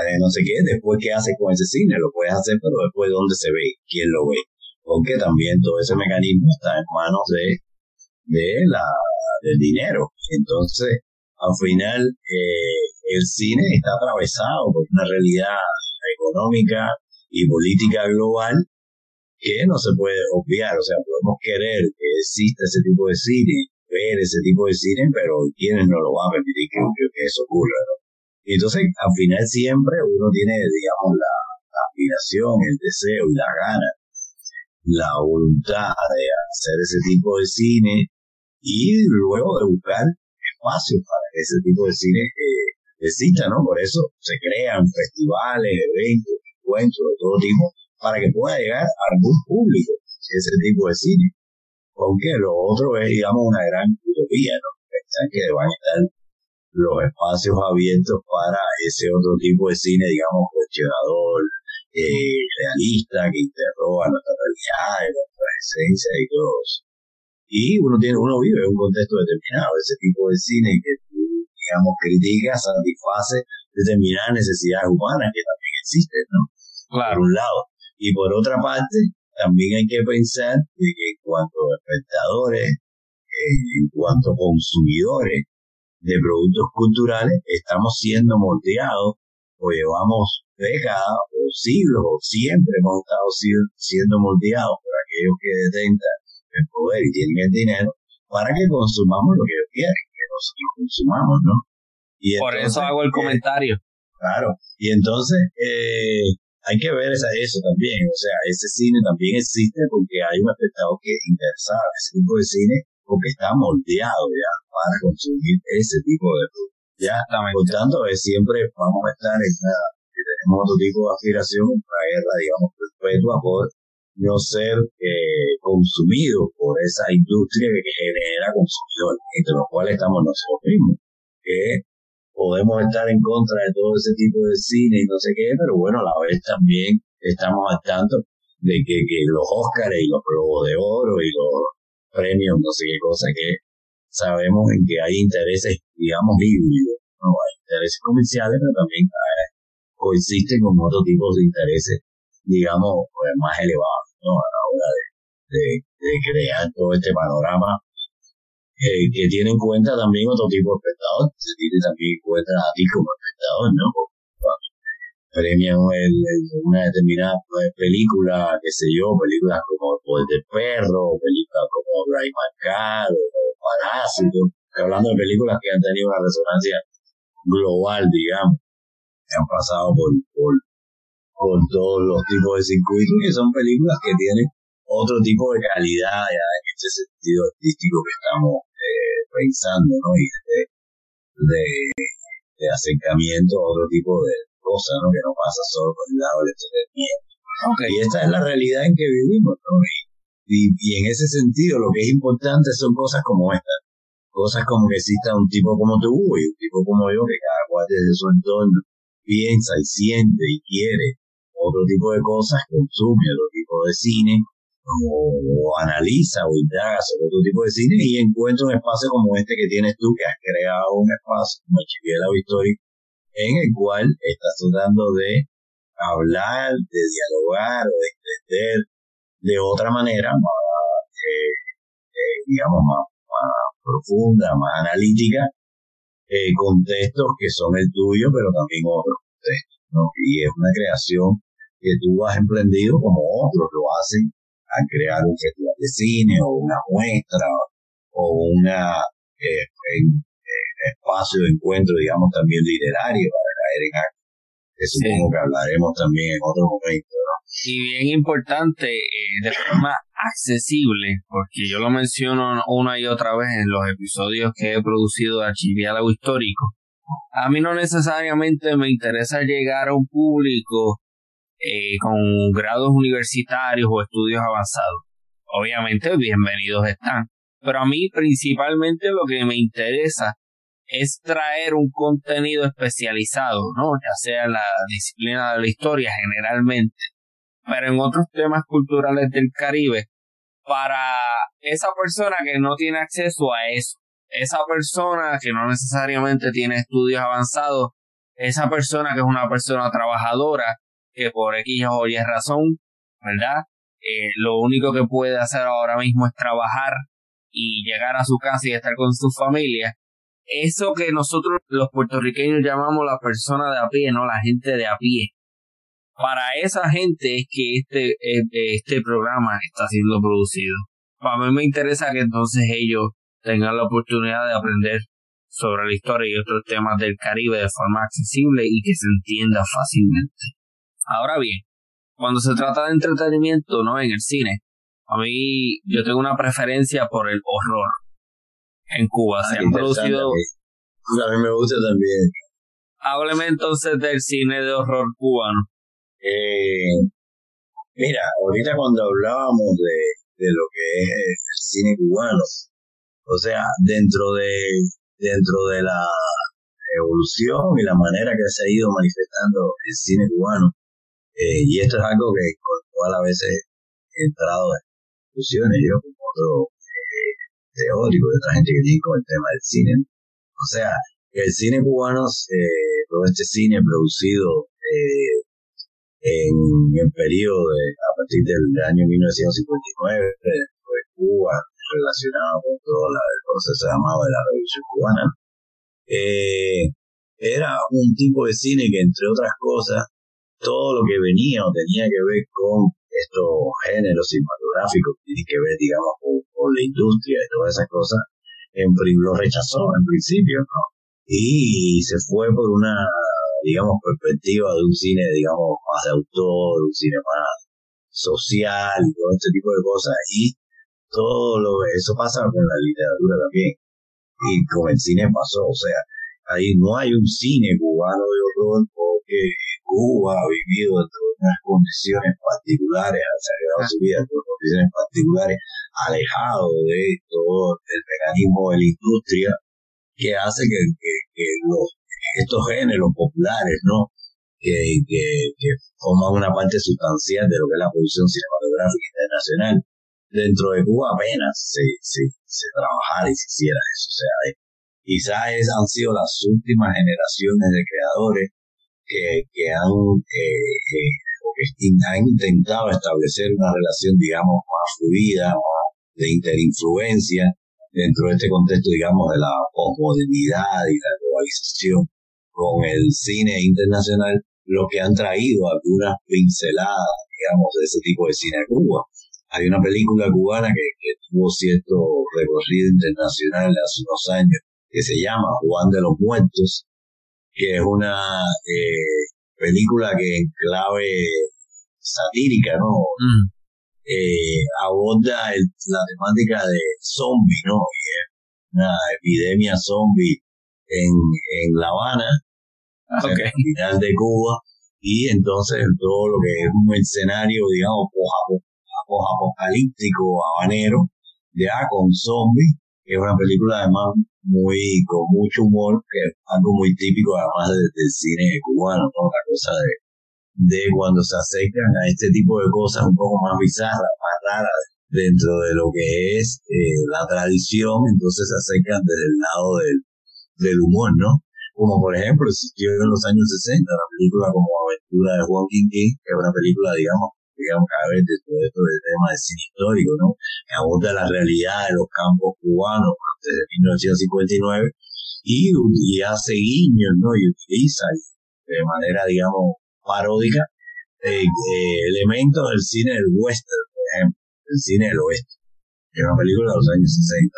eh, no sé qué, después qué haces con ese cine, lo puedes hacer, pero después dónde se ve, quién lo ve, porque también todo ese mecanismo está en manos de, de la, del dinero. Entonces, al final, eh, el cine está atravesado por una realidad económica y política global que no se puede obviar. O sea, podemos querer que exista ese tipo de cine, ver ese tipo de cine, pero ¿quiénes no lo van a permitir que, eso ocurra? Y entonces, al final siempre uno tiene, digamos, la, aspiración, el deseo y la gana, la voluntad de hacer ese tipo de cine y luego de buscar espacios para que ese tipo de cine eh, exista, ¿no? Por eso se crean festivales, eventos, encuentros de todo tipo, para que pueda llegar a algún público ese tipo de cine. Aunque lo otro es, digamos, una gran utopía, ¿no? Pensar que van a estar los espacios abiertos para ese otro tipo de cine, digamos, cuestionador, eh, realista, que interroga nuestra realidad, nuestra esencia y todo eso. Y uno tiene, uno vive en un contexto determinado, ese tipo de cine que tú, digamos, criticas, satisface determinadas necesidades humanas que también existen, ¿no? Claro. Por un lado. Y por otra parte, también hay que pensar que en cuanto a espectadores, eh, en cuanto a consumidores de productos culturales, estamos siendo moldeados o llevamos décadas o siglos o siempre hemos estado siendo moldeados por aquellos que detentan el poder y tienen el dinero para que consumamos lo que ellos quieren, que nosotros consumamos, ¿no? Y por eso hago el comentario. Claro, y entonces eh, hay que ver esa, eso también, o sea, ese cine también existe porque hay un espectador que es interesado en ese tipo de cine porque está moldeado ya para consumir ese tipo de producto. Ya, por tanto, siempre vamos a estar en una, tenemos otro tipo de aspiración, traerla, digamos, perpetua por no ser eh, consumido por esa industria que genera consumidores, entre los cuales estamos nosotros mismos, que podemos estar en contra de todo ese tipo de cine y no sé qué, pero bueno, a la vez también estamos al tanto de que, que los Óscares y los Globos de Oro y los premios, no sé qué cosa, que sabemos en que hay intereses, digamos, híbridos, ¿no? Hay intereses comerciales, pero también eh, coexisten con otros tipos de intereses, digamos, pues, más elevados, ¿no? A la hora de, de, de crear todo este panorama eh, que tiene en cuenta también otro tipo de espectador, se tiene también en cuenta a ti como espectador, ¿no? premian el, una determinada película, qué sé yo, películas como El del Perro, películas como Ray Marcado, Parásito, hablando de películas que han tenido una resonancia global, digamos, que han pasado por, por, por todos los tipos de circuitos, que son películas que tienen otro tipo de calidad ya, en ese sentido artístico que estamos eh, pensando, ¿no? Y de, de, de, acercamiento a otro tipo de cosas, ¿no? Que no pasa solo por el lado del entretenimiento. Okay. Y esta es la realidad en que vivimos, ¿no? Y, y, en ese sentido lo que es importante son cosas como esta. Cosas como que exista un tipo como tú y un tipo como yo, que cada cual desde su entorno piensa y siente y quiere otro tipo de cosas, consume otro tipo de cine, o, analiza o indaga sobre otro tipo de cine y encuentra un espacio como este que tienes tú, que has creado un espacio como Chiviela Histórico, en el cual estás tratando de hablar, de dialogar o de entender de otra manera más, eh, eh, digamos, más, profunda, más analítica, eh, contextos que son el tuyo, pero también otros contextos. Y es una creación que tú has emprendido como otros lo hacen a crear un festival de cine o una muestra o una eh, eh, espacio de encuentro, digamos, también literario para caer en acto. Que supongo que hablaremos también en otro momento. Y bien importante, eh, de forma accesible, porque yo lo menciono una y otra vez en los episodios que he producido de Archiviálogo Histórico. A mí no necesariamente me interesa llegar a un público eh, con grados universitarios o estudios avanzados. Obviamente, bienvenidos están. Pero a mí principalmente lo que me interesa es traer un contenido especializado, ¿no? Ya sea la disciplina de la historia generalmente, pero en otros temas culturales del Caribe, para esa persona que no tiene acceso a eso, esa persona que no necesariamente tiene estudios avanzados, esa persona que es una persona trabajadora, que por X o Y razón, ¿verdad? Eh, lo único que puede hacer ahora mismo es trabajar y llegar a su casa y estar con su familia. Eso que nosotros los puertorriqueños llamamos la persona de a pie, no la gente de a pie. Para esa gente es que este, eh, este programa está siendo producido. Para mí me interesa que entonces ellos tengan la oportunidad de aprender sobre la historia y otros temas del Caribe de forma accesible y que se entienda fácilmente. Ahora bien, cuando se trata de entretenimiento, ¿no? En el cine, a mí yo tengo una preferencia por el horror. En Cuba se ah, han producido... A mí me gusta también. Hábleme entonces del cine de horror cubano. Eh, mira, ahorita cuando hablábamos de, de lo que es el cine cubano, o sea, dentro de, dentro de la evolución y la manera que se ha ido manifestando el cine cubano, eh, y esto es algo que con todas las veces he entrado en discusiones yo con otro eh, teórico de otra gente que tiene con el tema del cine. O sea, el cine cubano, eh, todo este cine producido eh, en el periodo de, a partir del año 1959 de Cuba, relacionado con todo el proceso llamado de la Revolución Cubana, eh, era un tipo de cine que, entre otras cosas, todo lo que venía o tenía que ver con estos géneros cinematográficos que tienen que ver, digamos, con, la industria y todas esas cosas, en, lo rechazó en principio, ¿no? Y se fue por una, digamos, perspectiva de un cine, digamos, más de autor, un cine más social todo este tipo de cosas. Y todo lo eso pasa con la literatura también. Y con el cine pasó, o sea, ahí no hay un cine cubano de horror porque Cuba ha vivido en unas condiciones particulares, ha desarrollado su vida en condiciones particulares, alejado de todo el mecanismo de la industria que hace que, los, estos géneros populares, ¿no? Que, que, forman una parte sustancial de lo que es la producción cinematográfica internacional, dentro de Cuba apenas se, se, se trabajara y se hiciera eso. O sea, quizás han sido las últimas generaciones de creadores que, han, eh, eh, intentado establecer una relación, digamos, más fluida, de interinfluencia dentro de este contexto, digamos, de la posmodernidad y la globalización con el cine internacional, lo que han traído algunas pinceladas, digamos, de ese tipo de cine a Cuba. Hay una película cubana que tuvo cierto recorrido internacional hace unos años que se llama Juan de los Muertos, que es una eh, película que en clave satírica, ¿no? Mm. Eh, aborda la temática de zombies, ¿no? una epidemia zombie en, en La Habana, en la capital de Cuba, y entonces todo lo que es un escenario, digamos, apocalíptico habanero, ya con zombies, es una película además muy con mucho humor, que es algo muy típico además del cine cubano, ¿no? La cosa de, de cuando se acercan a este tipo de cosas un poco más bizarras, más rara dentro de lo que es eh, la tradición, entonces se acercan desde el lado del, del humor, ¿no? Como por ejemplo existió en los años 60 la película como Aventura de Juan King King, que es una película, digamos, digamos, cada vez de todo esto del tema del cine histórico, ¿no? Que aborda la realidad de los campos cubanos desde 1959 y, hace guiños, ¿no? Y utiliza de manera, digamos, paródica elementos del cine del western, por ejemplo, del cine del oeste, que es una película de los años 60.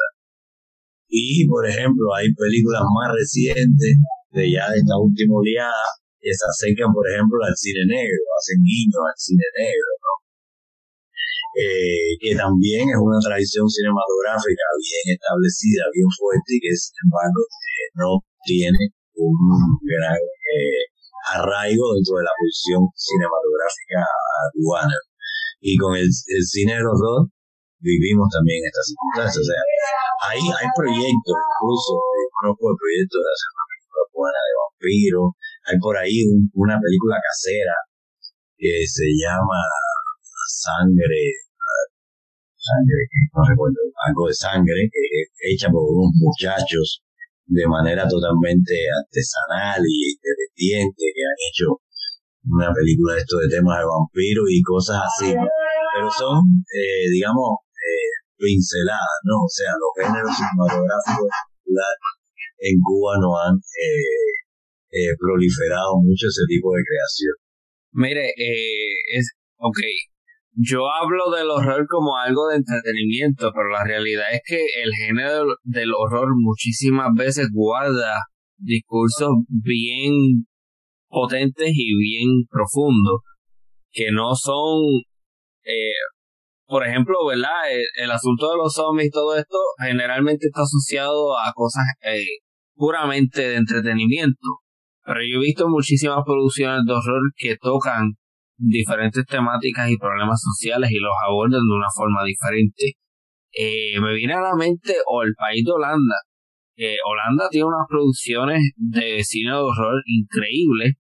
Y, por ejemplo, hay películas más recientes de ya de esta última oleada que se acercan, por ejemplo, al cine negro, hacen guiños al cine negro, ¿no? Eh, que también es una tradición cinematográfica bien establecida, bien fuerte, y que sin embargo eh, no tiene un gran eh, arraigo dentro de la posición cinematográfica cubana. Y con el, cine de los dos vivimos también estas circunstancias. O sea, hay, hay proyectos, incluso, conozco el proyecto de hacer una película cubana de vampiros, hay por ahí una película casera que se llama Sangre, sangre, no recuerdo, algo de sangre, que es hecha por unos muchachos de manera totalmente artesanal y independiente, que han hecho una película de esto de temas de vampiros y cosas así, pero son, eh, digamos, eh, pinceladas, ¿no? O sea, los géneros cinematográficos en Cuba no han eh, eh, proliferado mucho ese tipo de creación. Mire, eh, es, ok, yo hablo del horror como algo de entretenimiento, pero la realidad es que el género del horror muchísimas veces guarda discursos bien potentes y bien profundos, que no son, eh, por ejemplo, ¿verdad? El, asunto de los zombies y todo esto generalmente está asociado a cosas eh, puramente de entretenimiento. Pero yo he visto muchísimas producciones de horror que tocan diferentes temáticas y problemas sociales y los abordan de una forma diferente. Eh, me viene a la mente o el país de Holanda. Eh, Holanda tiene unas producciones de cine de horror increíbles.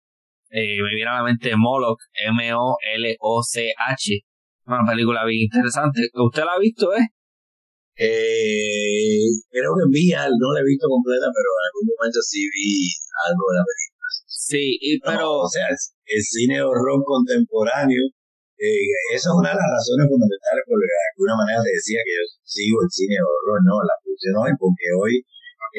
Eh, me viene a la mente Moloch, M-O-L-O-C-H. Una película bien interesante. ¿Usted la ha visto, eh? Eh, creo que vi algo, no la he visto completa, pero en algún momento sí vi algo de la película. Sí, y, pero... o sea, el, cine horror contemporáneo, eh, esa es una de las razones fundamentales por la que de alguna manera te decía que yo sigo el cine horror, ¿no? La función hoy, porque hoy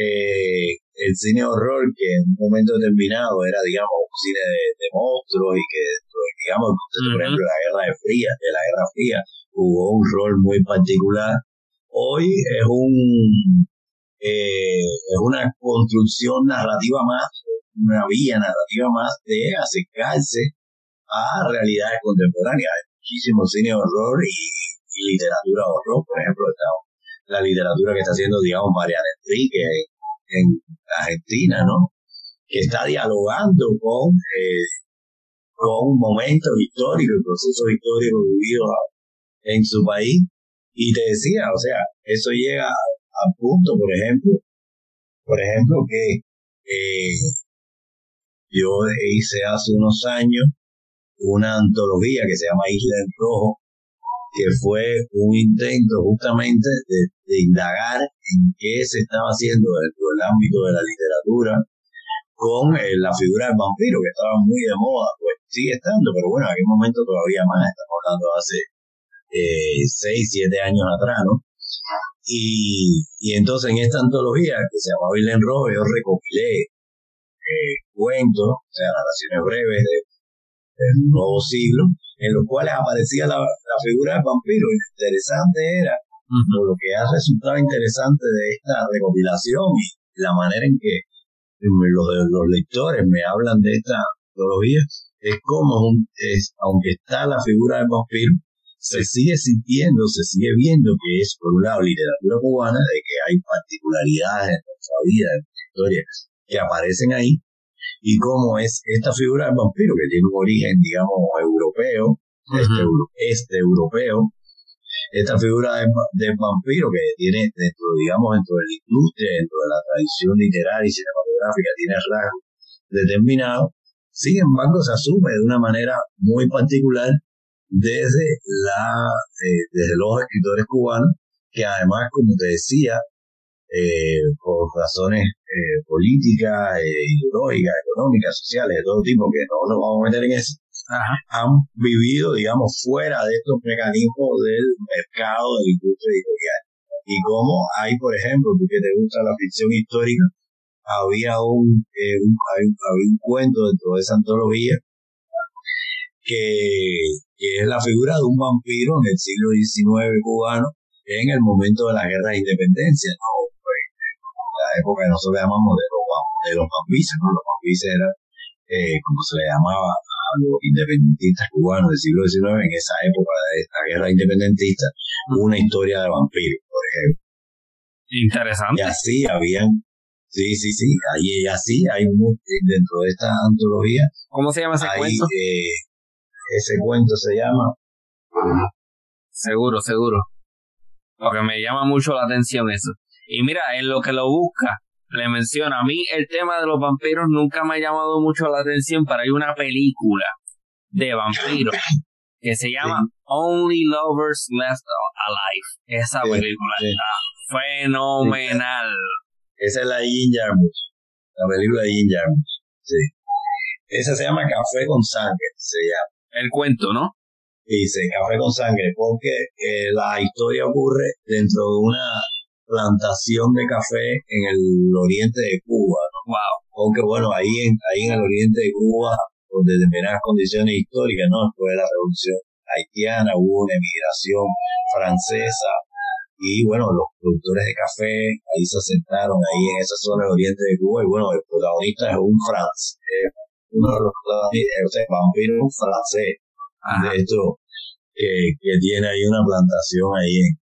eh, el cine horror, que en un momento determinado era, digamos, un cine de, monstruos y que, digamos, por ejemplo, la Guerra de Fría, de la Guerra Fría, jugó un rol muy particular. Hoy es un eh, es una construcción narrativa más una vía narrativa más de acercarse a realidades contemporáneas. Hay muchísimo cine de horror y, literatura de horror, por ejemplo, la literatura que está haciendo, digamos, Mariana Enrique en, Argentina, ¿no? Que está dialogando con, eh, con momentos históricos, procesos históricos vividos en su país. Y te decía, o sea, eso llega a punto, por ejemplo, por ejemplo, que eh, yo hice hace unos años una antología que se llama Isla en Rojo, que fue un intento justamente de, indagar en qué se estaba haciendo dentro del ámbito de la literatura con eh, la figura del vampiro, que estaba muy de moda, pues sigue estando, pero bueno, en aquel momento todavía más, estamos hablando hace eh, seis, siete años atrás, ¿no? Y, y entonces en esta antología que se llama Isla en Rojo, yo recopilé eh, cuentos, o sea, narraciones breves de, del nuevo siglo, en los cuales aparecía la, figura del vampiro. Y lo interesante era, lo que ha resultado interesante de esta recopilación y la manera en que los, los lectores me hablan de esta teología, es como, es, aunque está la figura del vampiro, se sigue sintiendo, se sigue viendo que es, por un lado, literatura cubana, de que hay particularidades en nuestra vida, en nuestra historia, que aparecen ahí y cómo es esta figura del vampiro que tiene un origen, digamos, europeo, este, este, europeo, esta figura del, vampiro que tiene dentro, digamos, dentro de la industria, dentro de la tradición literaria y cinematográfica, tiene rasgos determinados, sin embargo se asume de una manera muy particular desde, la, eh, desde los escritores cubanos, que además, como te decía, eh, por razones eh, políticas, ideológicas, económicas, sociales, de todo tipo, que no nos vamos a meter en eso, han vivido, digamos, fuera de estos mecanismos del mercado de la industria editorial. Y como hay, por ejemplo, tú que te gusta la ficción histórica, había un, un, había un cuento dentro de esa antología que, es la figura de un vampiro en el siglo XIX cubano en el momento de la guerra de independencia, ¿no? La época que nosotros llamamos de los, de los vampises, ¿no? Los vampises eran, eh, como se le llamaba a los independentistas cubanos del siglo XIX, en esa época de esta guerra independentista, una historia de vampiros, por ejemplo. Interesante. Y así habían, sí, sí, sí, ahí, así hay dentro de esta antología. ¿Cómo se llama ese cuento? Eh, ese cuento se llama. Seguro, seguro. Porque me llama mucho la atención eso. Y mira, en lo que lo busca, le menciona, a mí el tema de los vampiros nunca me ha llamado mucho la atención, pero hay una película de vampiros que se llama Only Lovers Left Alive. Esa película está fenomenal. Esa es la de Jim Jarmusch. La película de Jim Jarmusch. Sí. Esa se llama Café con Sangre, se llama el cuento, ¿no? Dice Café con Sangre, porque eh, la historia ocurre dentro de una plantación de café en el oriente de Cuba. ¿no? Wow. Aunque bueno, ahí en, ahí en el oriente de Cuba, con determinadas condiciones históricas, ¿no? Después de la revolución haitiana hubo una emigración francesa y bueno, los productores de café ahí se asentaron ahí en esa zona del oriente de Cuba y bueno, el protagonista es un francés, uno de los vampiros francés, de esto, que, que tiene ahí una plantación ahí en,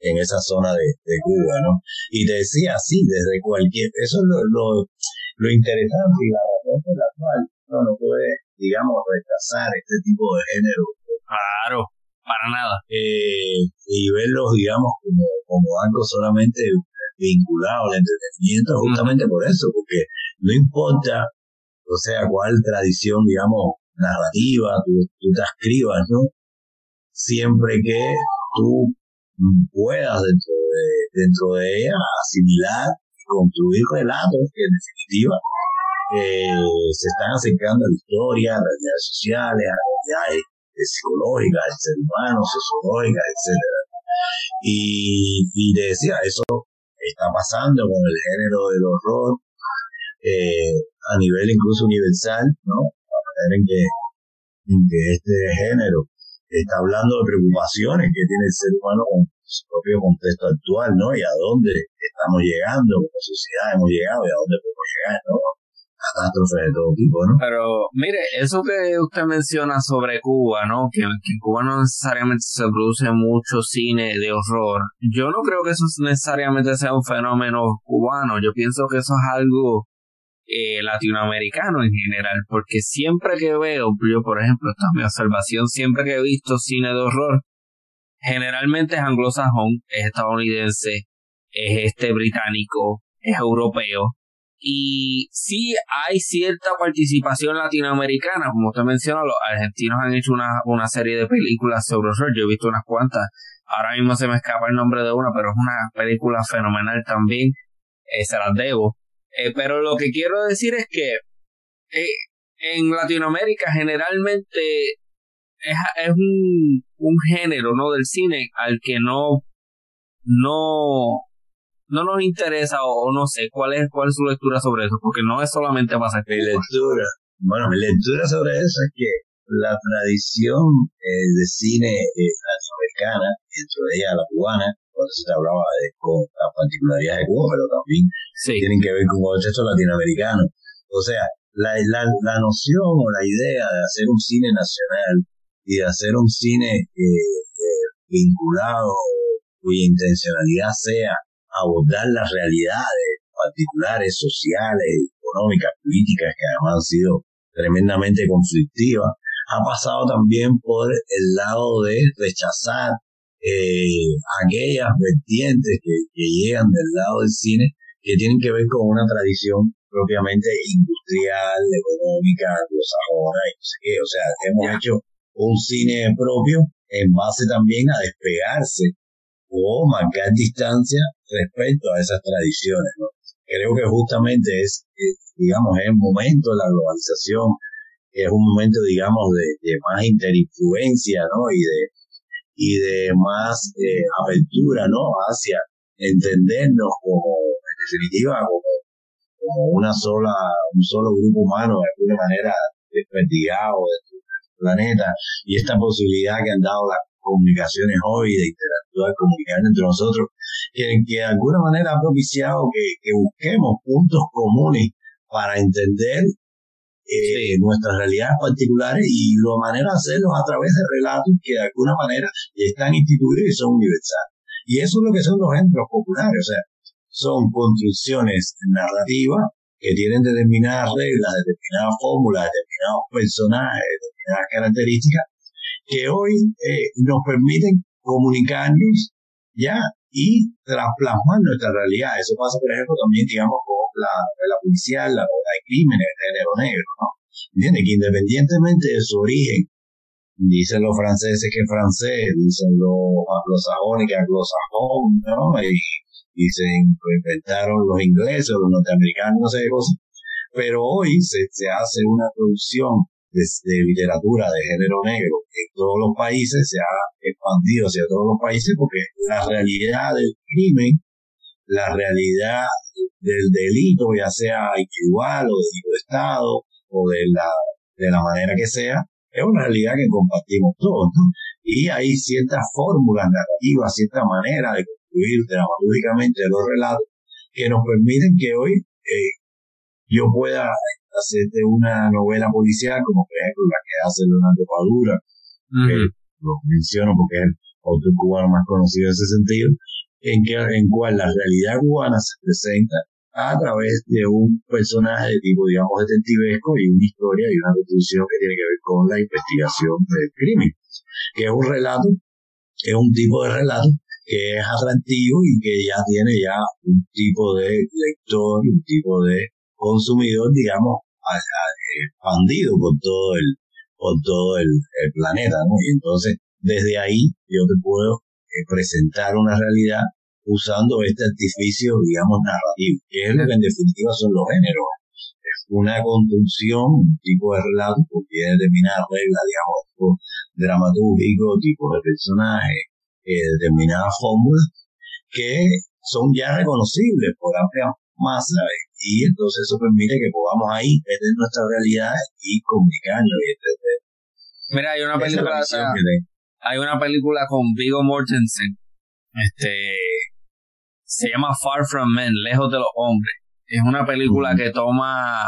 en esa zona de, de, Cuba, ¿no? Y te decía, sí, desde cualquier, eso es lo, lo, lo interesante y la razón por la cual uno no puede, digamos, rechazar este tipo de género. Claro, para nada. Eh, y verlos, digamos, como, como algo solamente vinculado al entretenimiento, justamente por eso, porque no importa o sea, cuál tradición, digamos, narrativa tú, te escribas, ¿no? Siempre que tú puedas dentro de, dentro de ella asimilar y construir relatos que en definitiva eh, se están acercando a la historia, a realidades sociales, a realidades psicológicas del ser humano, sociológicas, etcétera. Y, y decía, eso está pasando con el género del horror, eh, a nivel incluso universal, ¿no? La manera en que, en que este género está hablando de preocupaciones que tiene el ser humano con su propio contexto actual, ¿no? Y a dónde estamos llegando como sociedad, hemos llegado y a dónde podemos llegar, ¿no? catástrofes de todo tipo, ¿no? Pero, mire, eso que usted menciona sobre Cuba, ¿no? Que, que en Cuba no necesariamente se produce mucho cine de horror. Yo no creo que eso necesariamente sea un fenómeno cubano. Yo pienso que eso es algo eh, latinoamericano en general, porque siempre que veo, yo por ejemplo, esta es mi observación, siempre que he visto cine de horror, generalmente es anglosajón, es estadounidense, es este británico, es europeo, y sí hay cierta participación latinoamericana, como usted menciona, los argentinos han hecho una, una serie de películas sobre horror, yo he visto unas cuantas, ahora mismo se me escapa el nombre de una, pero es una película fenomenal también, eh, se las debo, eh, pero lo que quiero decir es que eh, en Latinoamérica generalmente es, es un, un, género no del cine al que no no no nos interesa o, no sé cuál es cuál es su lectura sobre eso porque no es solamente pasar mi lectura bueno mi lectura sobre eso es que la tradición eh, de cine latinoamericana dentro de ella la cubana eso te hablaba de con las particularidades de Cuba, pero también tienen que ver con contexto latinoamericano. O sea, la, la, la, noción o la idea de hacer un cine nacional y de hacer un cine eh, eh, vinculado cuya intencionalidad sea abordar las realidades particulares, sociales, económicas, políticas, que además han sido tremendamente conflictivas, ha pasado también por el lado de rechazar eh, aquellas vertientes que, llegan del lado del cine que tienen que ver con una tradición propiamente industrial, económica, anglosajona y no sé qué. O sea, hemos hecho un cine propio en base también a despegarse o marcar distancia respecto a esas tradiciones. Creo que justamente es, digamos, es el momento de la globalización, es un momento, digamos, de, más interinfluencia, ¿no? Y de, y de más eh, apertura, ¿no? Hacia entendernos como, en definitiva, como, como una sola, un solo grupo humano, de alguna manera, desperdigado del planeta, y esta posibilidad que han dado las comunicaciones hoy, de interactuar, comunicar entre nosotros, que, que de alguna manera ha propiciado que, busquemos puntos comunes para entender eh, nuestras realidades particulares y la manera de hacerlo a través de relatos que de alguna manera están instituidos y son universales. Y eso es lo que son los ejemplos populares, o sea, son construcciones narrativas que tienen determinadas reglas, determinadas fórmulas, determinados personajes, determinadas características que hoy eh, nos permiten comunicarnos ya y plasmar nuestra realidad. Eso pasa, por ejemplo, también, digamos, con la policial, la de crímenes de género negro, ¿no? ¿Entiendes? Que independientemente de su origen, dicen los franceses que es francés, dicen los anglosajones que anglosajón, ¿no? Y dicen que inventaron los ingleses, los norteamericanos, no sé qué cosa. Pero hoy se, se hace una producción de, literatura de género negro en todos los países se ha expandido hacia todos los países porque la realidad del crimen, la realidad del delito, ya sea igual o de tipo de Estado o de la, de la manera que sea, es una realidad que compartimos todos. Y hay ciertas fórmulas narrativas, cierta manera de construir dramatúricamente los relatos que nos permiten que hoy eh, yo pueda hacerte una novela policial, como por ejemplo la que hace Leonardo Padura, que lo menciono porque es el autor cubano más conocido en ese sentido, en, que, en cual la realidad cubana se presenta a través de un personaje de tipo, digamos, detectivesco y una historia y una construcción que tiene que ver con la investigación del crimen, que es un relato, es un tipo de relato que es atractivo y que ya tiene ya un tipo de lector, un tipo de consumidor, digamos, expandido por todo el, por todo el, planeta, ¿no? Y entonces, desde ahí, yo te puedo eh, presentar una realidad usando este artificio, digamos, narrativo, que es lo que en definitiva son los géneros. Es una construcción, un tipo de relato, porque tiene determinadas reglas, digamos, tipo dramatúrgico, tipo de personaje, eh, determinadas fórmulas, que son ya reconocibles por amplia masa y entonces eso permite que podamos ahí ver nuestra realidad y comunicarnos y Mira, hay una película hay una película con Vigo Mortensen este se llama Far From Men, Lejos de los Hombres. Es una película que toma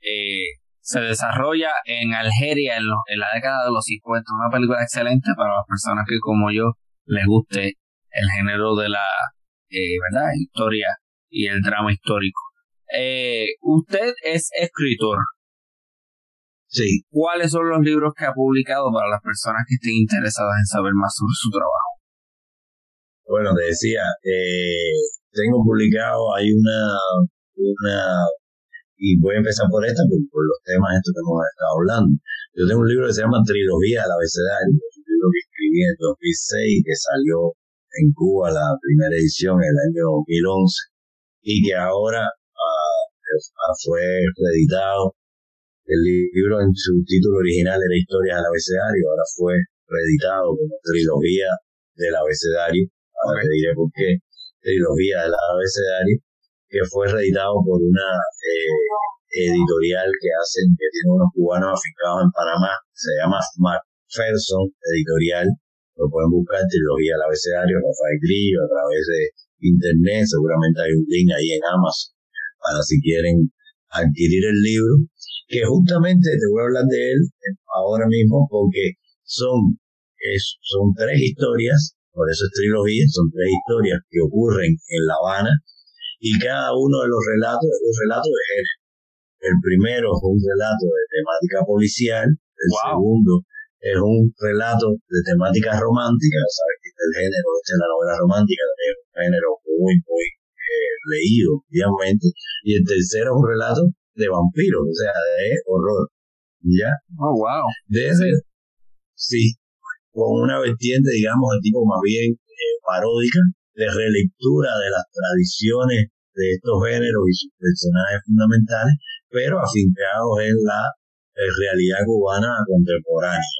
eh, se desarrolla en Algeria en, en, la década de los 50. Una película excelente para las personas que como yo les guste el género de la eh, ¿verdad? historia y el drama histórico. Eh, usted es escritor. Sí. ¿Cuáles son los libros que ha publicado para las personas que estén interesadas en saber más sobre su trabajo? Bueno, te decía, eh, tengo publicado, hay una, una, y voy a empezar por esta, por, por los temas estos que hemos estado hablando. Yo tengo un libro que se llama Trilogía del Abecedario, un libro que escribí en 2006 que salió en Cuba la primera edición en el año 2011 y que ahora fue reeditado. El libro en su título original era Historias del Abecedario, ahora fue reeditado como trilogía del abecedario. Ahora te diré por qué. Trilogía del abecedario, que fue reeditado por una eh, editorial que hacen, que tiene unos cubanos afincados en Panamá, se llama Macpherson Editorial. Lo pueden buscar, Trilogía del Abecedario, Rafael Grillo, a través de internet, seguramente hay un link ahí en Amazon para si quieren adquirir el libro, que justamente te voy a hablar de él ahora mismo porque son, es, son tres historias, por eso es trilogía, son tres historias que ocurren en La Habana y cada uno de los relatos es un relato de género. El primero es un relato de temática policial, el segundo es un relato de temática romántica, sabes que el género, es la novela romántica, es un género muy, muy eh, leído, obviamente, y el tercero es un relato de vampiros, o sea, de horror. ¿Ya? Oh, wow. De ese, sí, con una vertiente, digamos, de tipo más bien eh, paródica, de relectura de las tradiciones de estos géneros y sus personajes fundamentales, pero afincados en la eh, realidad cubana contemporánea.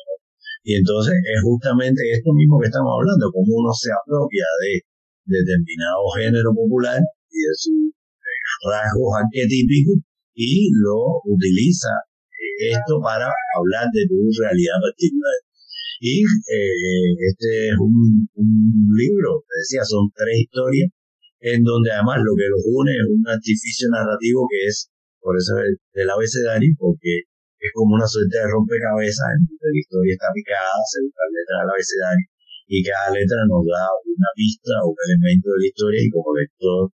Y entonces es justamente esto mismo que estamos hablando, cómo uno se apropia de determinado género popular y de sus eh, rasgos arquetípicos y lo utiliza eh, esto para hablar de tu realidad particular. Y este es un, un libro, te decía, son tres historias en donde además lo que los une es un artificio narrativo que es, por eso es del abecedario, porque es como una suerte de rompecabezas en donde la historia está picada según las letras del abecedario y cada letra nos da una pista o un elemento de la historia y como lector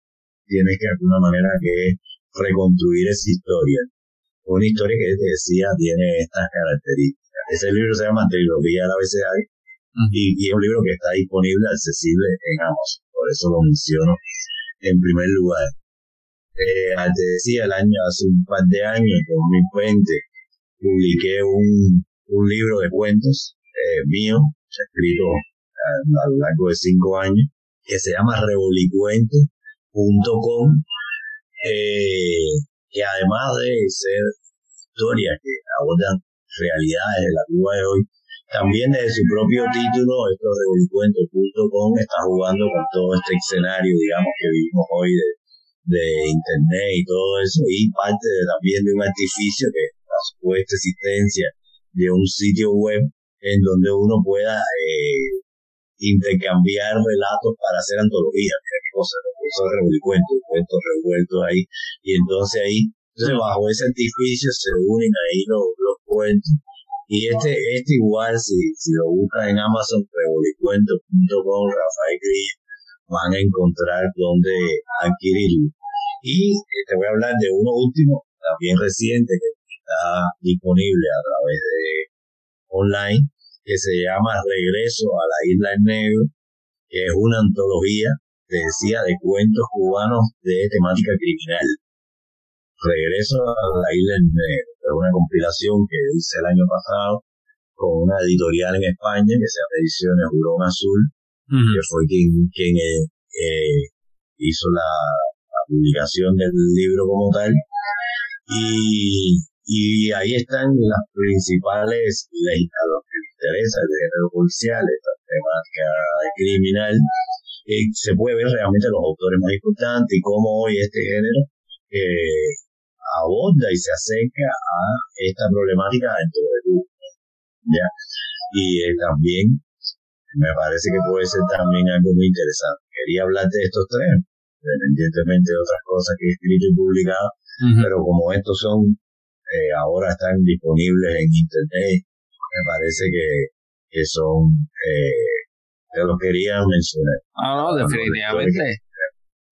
tienes que de alguna manera que reconstruir esa historia. Una historia que te decía tiene estas características. Ese libro se llama Trilogía del abecedario y, y es un libro que está disponible, accesible en Amazon por eso lo menciono en primer lugar. Eh, te decía, el año, hace un par de años, en 2020, publiqué un, un libro de cuentos eh, mío, escrito a, lo largo de cinco años, que se llama revolicuentos.com, eh, que además de ser historias que abordan realidades de la Cuba de hoy, también desde su propio título, esto de Bolicuento.com está jugando con todo este escenario, digamos, que vivimos hoy de, de Internet y todo eso, y parte también de un artificio que la supuesta existencia de un sitio web en donde uno pueda eh, intercambiar relatos para hacer antologías, qué cosa, eso es revuelto, cuentos revueltos ahí, y entonces ahí, entonces bajo ese artificio se unen ahí los, los cuentos. Y este, este igual, si, si lo buscas en Amazon, revolicuento.com, Rafael Grillo, van a encontrar dónde adquirirlo. Y eh, te voy a hablar de uno último, también reciente, que está disponible a través de online, que se llama Regreso a la Isla del Negro, que es una antología, te decía, de cuentos cubanos de temática criminal. Regreso a la Isla del Negro una compilación que hice el año pasado con una editorial en España que se llama Ediciones Hurón Azul, que fue quien, quien eh, eh, hizo la, publicación del libro como tal. Y, y ahí están las principales, a los que les interesa el género policial, esta temática criminal, eh, se puede ver realmente los autores más importantes y cómo hoy este género eh, aborda y se acerca a esta problemática dentro de tu ¿ya? Y eh, también me parece que puede ser también algo muy interesante. Quería hablarte de estos tres, independientemente de otras cosas que he escrito y publicado, pero como estos son, eh, ahora están disponibles en internet, me parece que, que son, eh, te los quería mencionar. Ah, no, definitivamente.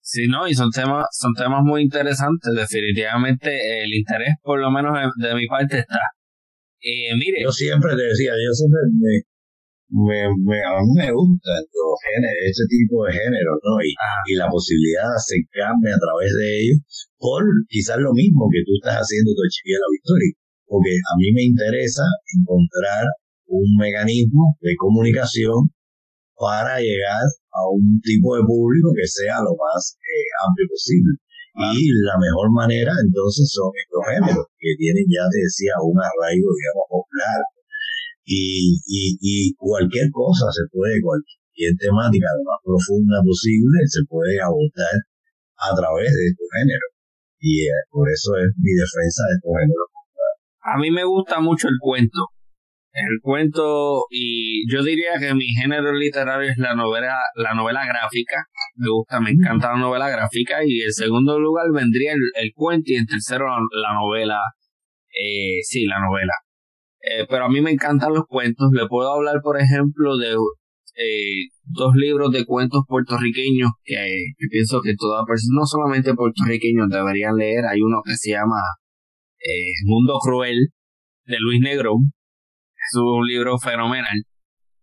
Sí, no, y son temas, son temas muy interesantes. Definitivamente el interés, por lo menos de, mi parte, está. Eh, mire. Yo siempre te decía, yo siempre me, me, me a mí me gustan los géneros, este tipo de géneros, ¿no? Y, y la posibilidad de acercarme a través de ellos por quizás lo mismo que tú estás haciendo tu la Victoria. Porque a mí me interesa encontrar un mecanismo de comunicación para llegar a un tipo de público que sea lo más eh, amplio posible. Y la mejor manera entonces son estos géneros que tienen ya, te decía, un arraigo, digamos, popular. Y, y, y cualquier cosa se puede, cualquier temática lo más profunda posible se puede abordar a través de estos géneros. Y eh, por eso es mi defensa de estos géneros. A mí me gusta mucho el cuento el cuento y yo diría que mi género literario es la novela la novela gráfica. Me gusta me encanta la novela gráfica y en segundo lugar vendría el, cuento y en tercero la, novela eh, sí la novela. Eh, pero a mí me encantan los cuentos. Le puedo hablar por ejemplo de eh, dos libros de cuentos puertorriqueños que, que pienso que toda persona no solamente puertorriqueños deberían leer. Hay uno que se llama eh, Mundo Cruel de Luis Negrón es un libro fenomenal,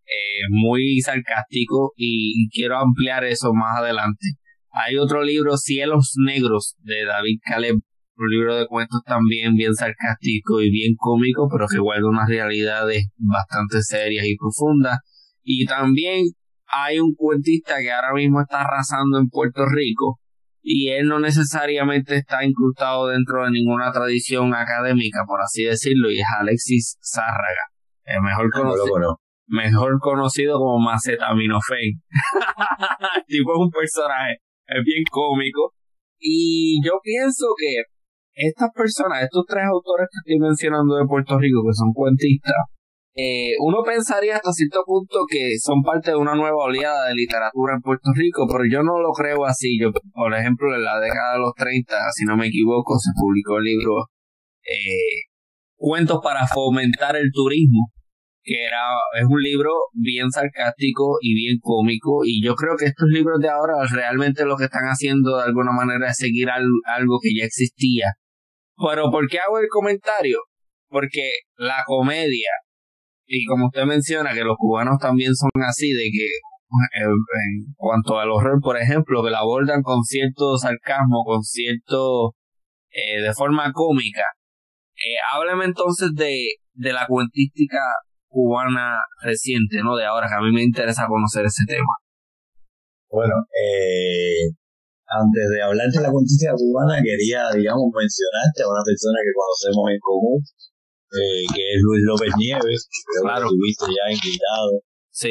eh, muy sarcástico y quiero ampliar eso más adelante. Hay otro libro, Cielos Negros, de David Caleb, un libro de cuentos también bien sarcástico y bien cómico, pero que guarda unas realidades bastante serias y profundas. Y también hay un cuentista que ahora mismo está arrasando en Puerto Rico y él no necesariamente está incrustado dentro de ninguna tradición académica, por así decirlo, y es Alexis Zárraga, el mejor ah, conocido, mejor conocido como Macetaminofen. el tipo es un personaje, es bien cómico. Y yo pienso que estas personas, estos tres autores que estoy mencionando de Puerto Rico, que son cuentistas, eh, uno pensaría hasta cierto punto que son parte de una nueva oleada de literatura en Puerto Rico, pero yo no lo creo así. Yo, por ejemplo, en la década de los 30, si no me equivoco, se publicó el libro eh, Cuentos para fomentar el turismo, que era es un libro bien sarcástico y bien cómico y yo creo que estos libros de ahora realmente lo que están haciendo de alguna manera es seguir algo que ya existía pero ¿por qué hago el comentario? Porque la comedia, y como usted menciona que los cubanos también son así, de que eh, en cuanto al horror, por ejemplo, que la abordan con cierto sarcasmo, con cierto, eh, de forma cómica. Eh, hábleme entonces de, de la cuentística cubana reciente, ¿no? De ahora, que a mí me interesa conocer ese tema. Bueno, eh, antes de hablar de la cuentística cubana, quería, digamos, mencionarte a una persona que conocemos en común, eh, que es Luis López Nieves, que claro. estuviste ya invitado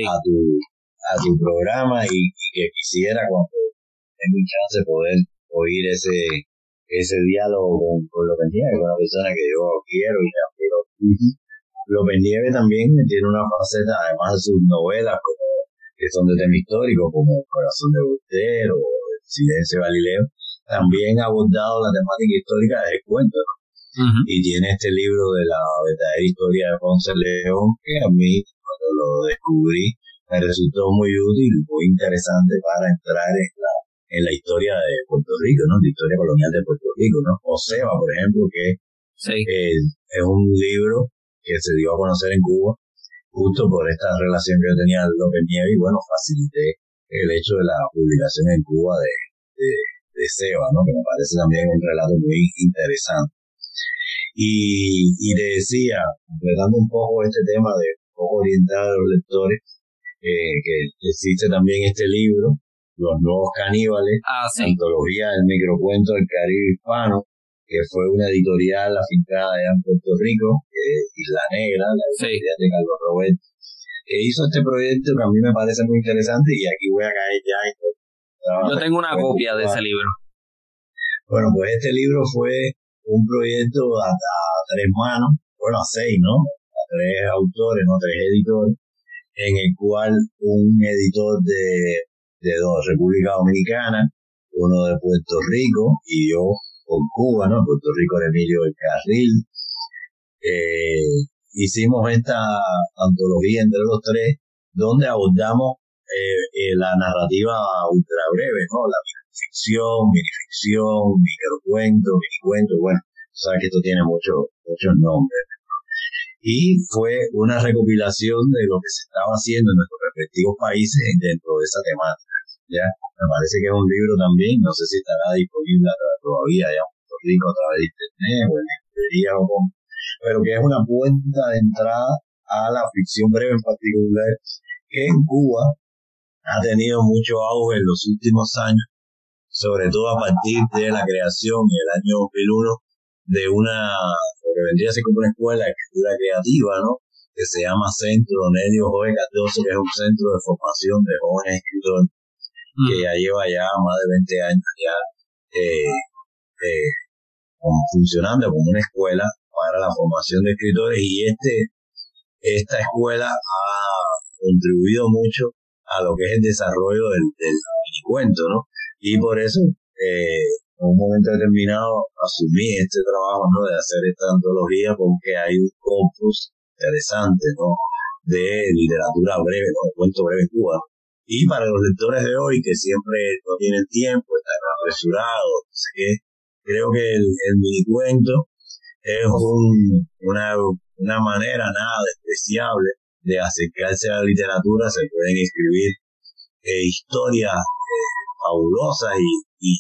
a, tu, a tu programa y, que quisiera, cuando tenga un chance, poder oír ese ese diálogo con, con López Nieves, con una persona que yo quiero y admiro. López Nieves también tiene una faceta, además de sus novelas, como, que son de tema histórico, como Corazón de Botero Silencio Galileo, también ha abordado la temática histórica del cuento, Y tiene este libro de la verdadera historia de Ponce León, que a mí, cuando lo descubrí, me resultó muy útil, muy interesante para entrar en la, en la historia de Puerto Rico, ¿no? La historia colonial de Puerto Rico, ¿no? Oseba, por ejemplo, que es un libro que se dio a conocer en Cuba justo por esta relación que yo tenía con López Nieves y bueno, facilité el hecho de la publicación en Cuba de, de, Seba, ¿no? que me parece también un relato muy interesante. Y, y te decía, completando un poco este tema de un poco orientar a los lectores, eh, que existe también este libro, Los Nuevos Caníbales, ah, Antología del Microcuento del Caribe Hispano, que fue una editorial afincada allá en Puerto Rico, Isla Negra, la editorial de Carlos Roberto, que hizo este proyecto que a mí me parece muy interesante y aquí voy a caer ya. Yo tengo una copia de ese libro. Bueno, pues este libro fue un proyecto a, tres manos, bueno, a seis, ¿no? A tres autores, no tres editores, en el cual un editor de, de dos, República Dominicana, uno de Puerto Rico y yo con Cuba, ¿no? Puerto Rico Emilio del Carril, eh, hicimos esta antología entre los tres, donde abordamos eh, eh, la narrativa ultra breve, ¿no? La ficción, minificción, microcuento, minicuento, bueno, sabes que esto tiene muchos muchos nombres. Y fue una recopilación de lo que se estaba haciendo en nuestros respectivos países dentro de esa temática. ¿Ya? Me parece que es un libro también, no sé si estará disponible todavía ya en Puerto Rico a través de internet o en librería o con pero que es una puerta de entrada a la ficción breve en particular, que en Cuba ha tenido mucho auge en los últimos años, sobre todo a partir de la creación en el año 2001 de una, que vendría a ser como una escuela de escritura creativa, ¿no? que se llama Centro Nelio Jorge Cardoso, que es un centro de formación de jóvenes escritores, mm. que ya lleva ya más de 20 años ya eh, eh, funcionando como una escuela para la formación de escritores y este esta escuela ha contribuido mucho a lo que es el desarrollo del, del cuento, ¿no? Y por eso, eh, en un momento determinado, asumí este trabajo, ¿no? De hacer esta antología porque hay un corpus interesante, ¿no? De literatura breve, ¿no? De cuento breve cubano. Y para los lectores de hoy, que siempre no tienen tiempo, están apresurados, no sé qué, creo que el, el mini cuento es un, una, una manera nada despreciable de acercarse a la literatura, se pueden escribir historias fabulosas y,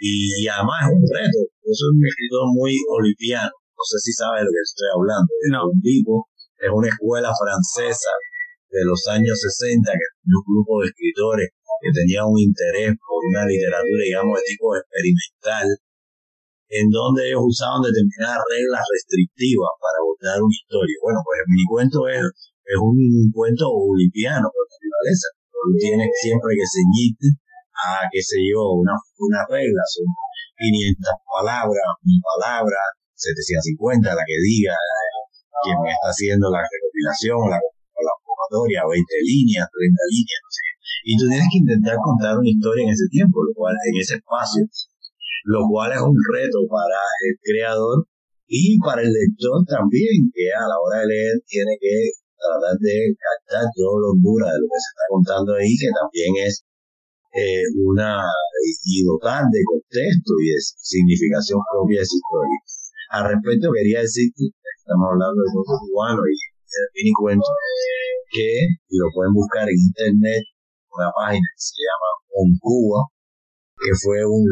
y, y, además es un reto, es un escritor muy olimpiano. No sé si sabes de lo que estoy hablando. No. Un tipo, es una escuela francesa de los años 60 que tenía un grupo de escritores que tenía un interés por una literatura, digamos, de tipo experimental, en donde ellos usaban determinadas reglas restrictivas para abordar una historia. Bueno, pues mi cuento es, es un cuento olimpiano por naturaleza. Tú tienes siempre que ceñirte a, qué sé yo, una, una regla, son 500 palabras, mi palabra, 750, la que diga quien me está haciendo la recopilación, la, la convocatoria, 20 líneas, 30 líneas, no sé. Y tú tienes que intentar contar una historia en ese tiempo, lo cual, en ese espacio, lo cual es un reto para el creador y para el lector también, que a la hora de leer tiene que tratar de captar todo lo dura de lo que se está contando ahí, que también es eh, una y de contexto y de significación propia de esa historia. Al respecto quería decir que estamos hablando de cosas cubanos y de mini cuento que lo pueden buscar en internet una página que se llama On Cuba que fue un,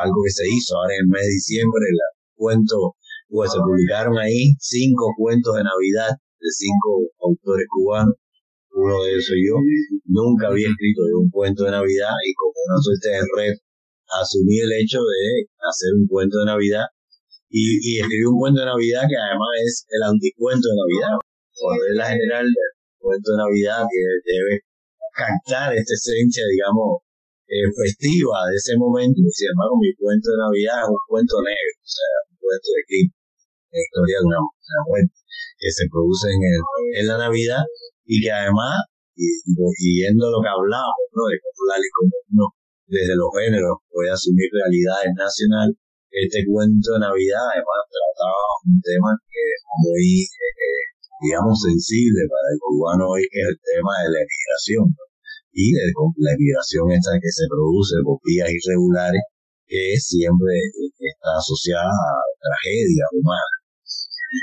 algo que se hizo ahora en el mes de diciembre el cuento pues se publicaron ahí cinco cuentos de navidad de cinco autores cubanos uno de ellos soy yo. Nunca había escrito un cuento de navidad y como una suerte de red asumí el hecho de hacer un cuento de navidad y, y escribí un cuento de Navidad que además es el anticuento de Navidad. Por regla general, el cuento de Navidad que debe cantar esta esencia, digamos, eh, festiva de ese momento. Sin embargo, mi cuento de Navidad es un cuento negro, o sea, un cuento de crimen, la historia de una, muerte que se produce en, el, en la Navidad y que además, y, siguiendo lo que hablamos, ¿no? de cómo como uno desde los géneros puede asumir realidades nacionales, este cuento de Navidad además trataba un tema que es muy, eh, digamos, sensible para el cubano hoy, que es el tema de la emigración. Y de la emigración esta que se produce por vías irregulares, que siempre está asociada a tragedias humanas.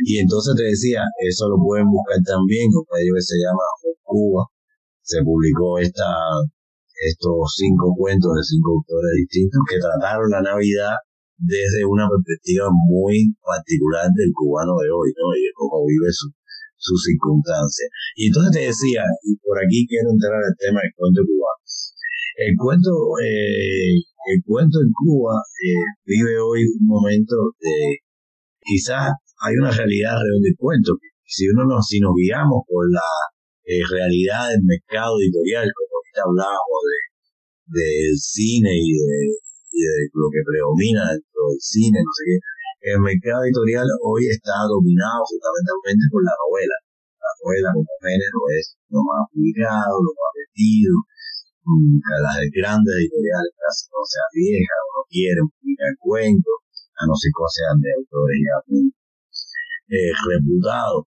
Y entonces te decía, eso lo pueden buscar también, un medio que se llama Cuba. Se publicó esta, estos cinco cuentos de cinco autores distintos que trataron la Navidad desde una perspectiva muy particular del cubano de hoy, ¿no? Y de cómo vive su, sus circunstancias. Y entonces te decía, y por aquí quiero entrar al tema del cuento cubano. El cuento, eh, el cuento en Cuba eh, vive hoy un momento de, quizás hay una realidad alrededor del cuento. Si uno nos, si nos guiamos por la eh, realidad del mercado editorial, como ahorita hablábamos de, del cine y de y de lo que predomina dentro del cine, no sé qué. El mercado editorial hoy está dominado fundamentalmente por la novela. La novela como género es lo más publicado, lo más vendido. Mm, las grandes editoriales casi no se arriesgan no quieren publicar cuentos, a no ser que sean de autores ya eh, reputados.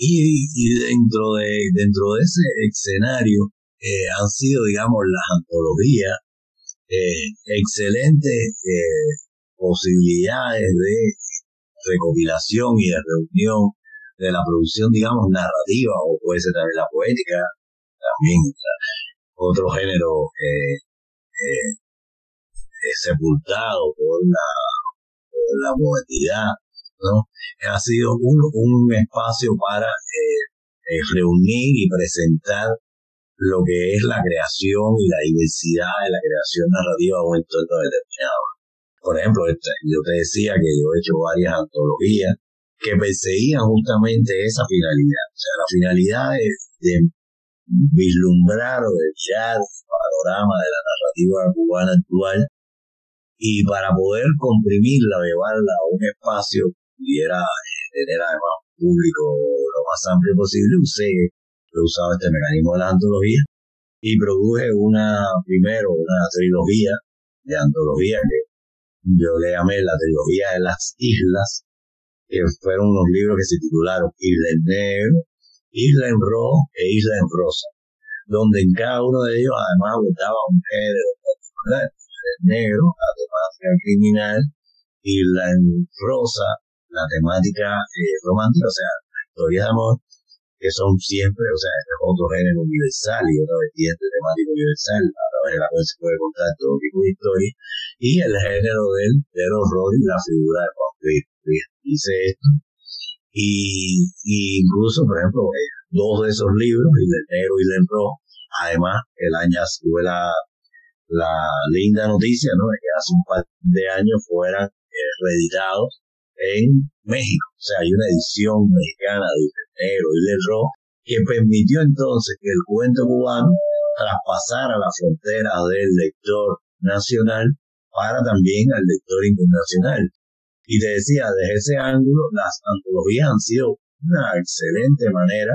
Y, y, dentro de dentro de ese escenario eh, han sido, digamos, las antologías eh, excelentes eh, posibilidades de recopilación y de reunión de la producción, digamos, narrativa, o puede ser también la poética, también otro género eh, eh, sepultado por la, por la modernidad, ¿no? Ha sido un, un espacio para reunir y presentar lo que es la creación y la diversidad de la creación narrativa de un entorno determinado. Por ejemplo, este, yo te decía que yo he hecho varias antologías que perseguían justamente esa finalidad. O sea, la finalidad es de vislumbrar o de el panorama de la narrativa cubana actual y para poder comprimirla, llevarla a un espacio que pudiera tener además público lo más amplio posible, usé he usado este mecanismo de la antología y produje una, primero, una trilogía de antología que yo le llamé la trilogía de las islas, que fueron unos libros que se titularon Isla en Negro, Isla en Rojo e Isla en Rosa, donde en cada uno de ellos además abordaba un género particular, en negro, la temática criminal, Isla en Rosa, la temática eh, romántica, o sea, la historia de amor, que son siempre, o sea, este es otro género universal y otra vertiente temática universal a la ver, la se puede contar todo tipo de historia, y el género del, del horror y la figura de Juan Dice esto, y, y, incluso, por ejemplo, eh, dos de esos libros, negro y rojo, además, el año tuve la, la linda noticia, ¿no? De que hace un par de años fueran eh, reeditados en México. O sea, hay una edición mexicana de Negro y del Rojo que permitió entonces que el cuento cubano traspasara la frontera del lector nacional para también al lector internacional. Y te decía, desde ese ángulo, las antologías han sido una excelente manera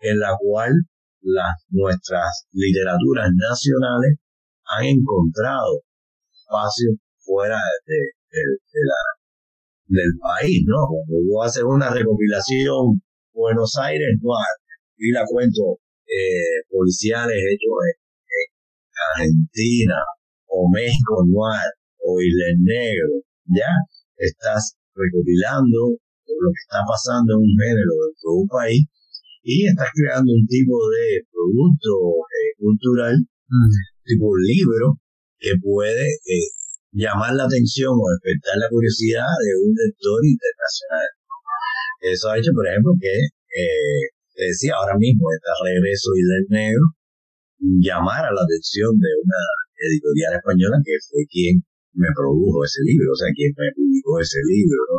en la cual las, nuestras literaturas nacionales han encontrado espacio fuera de, la, del país, ¿no? Cuando yo hacer una recopilación Buenos Aires Noir y la cuento eh, policiales hechos en, Argentina o México Noir o Isla Negro, ¿ya? Estás recopilando lo que está pasando en un género de todo un país y estás creando un tipo de producto eh, cultural, tipo libro, que puede eh, llamar la atención o despertar la curiosidad de un lector internacional. Eso ha hecho, por ejemplo, que, eh, te decía ahora mismo, este regreso y del negro, llamara la atención de una editorial española que fue quien me produjo ese libro, o sea, quien me publicó ese libro, ¿no?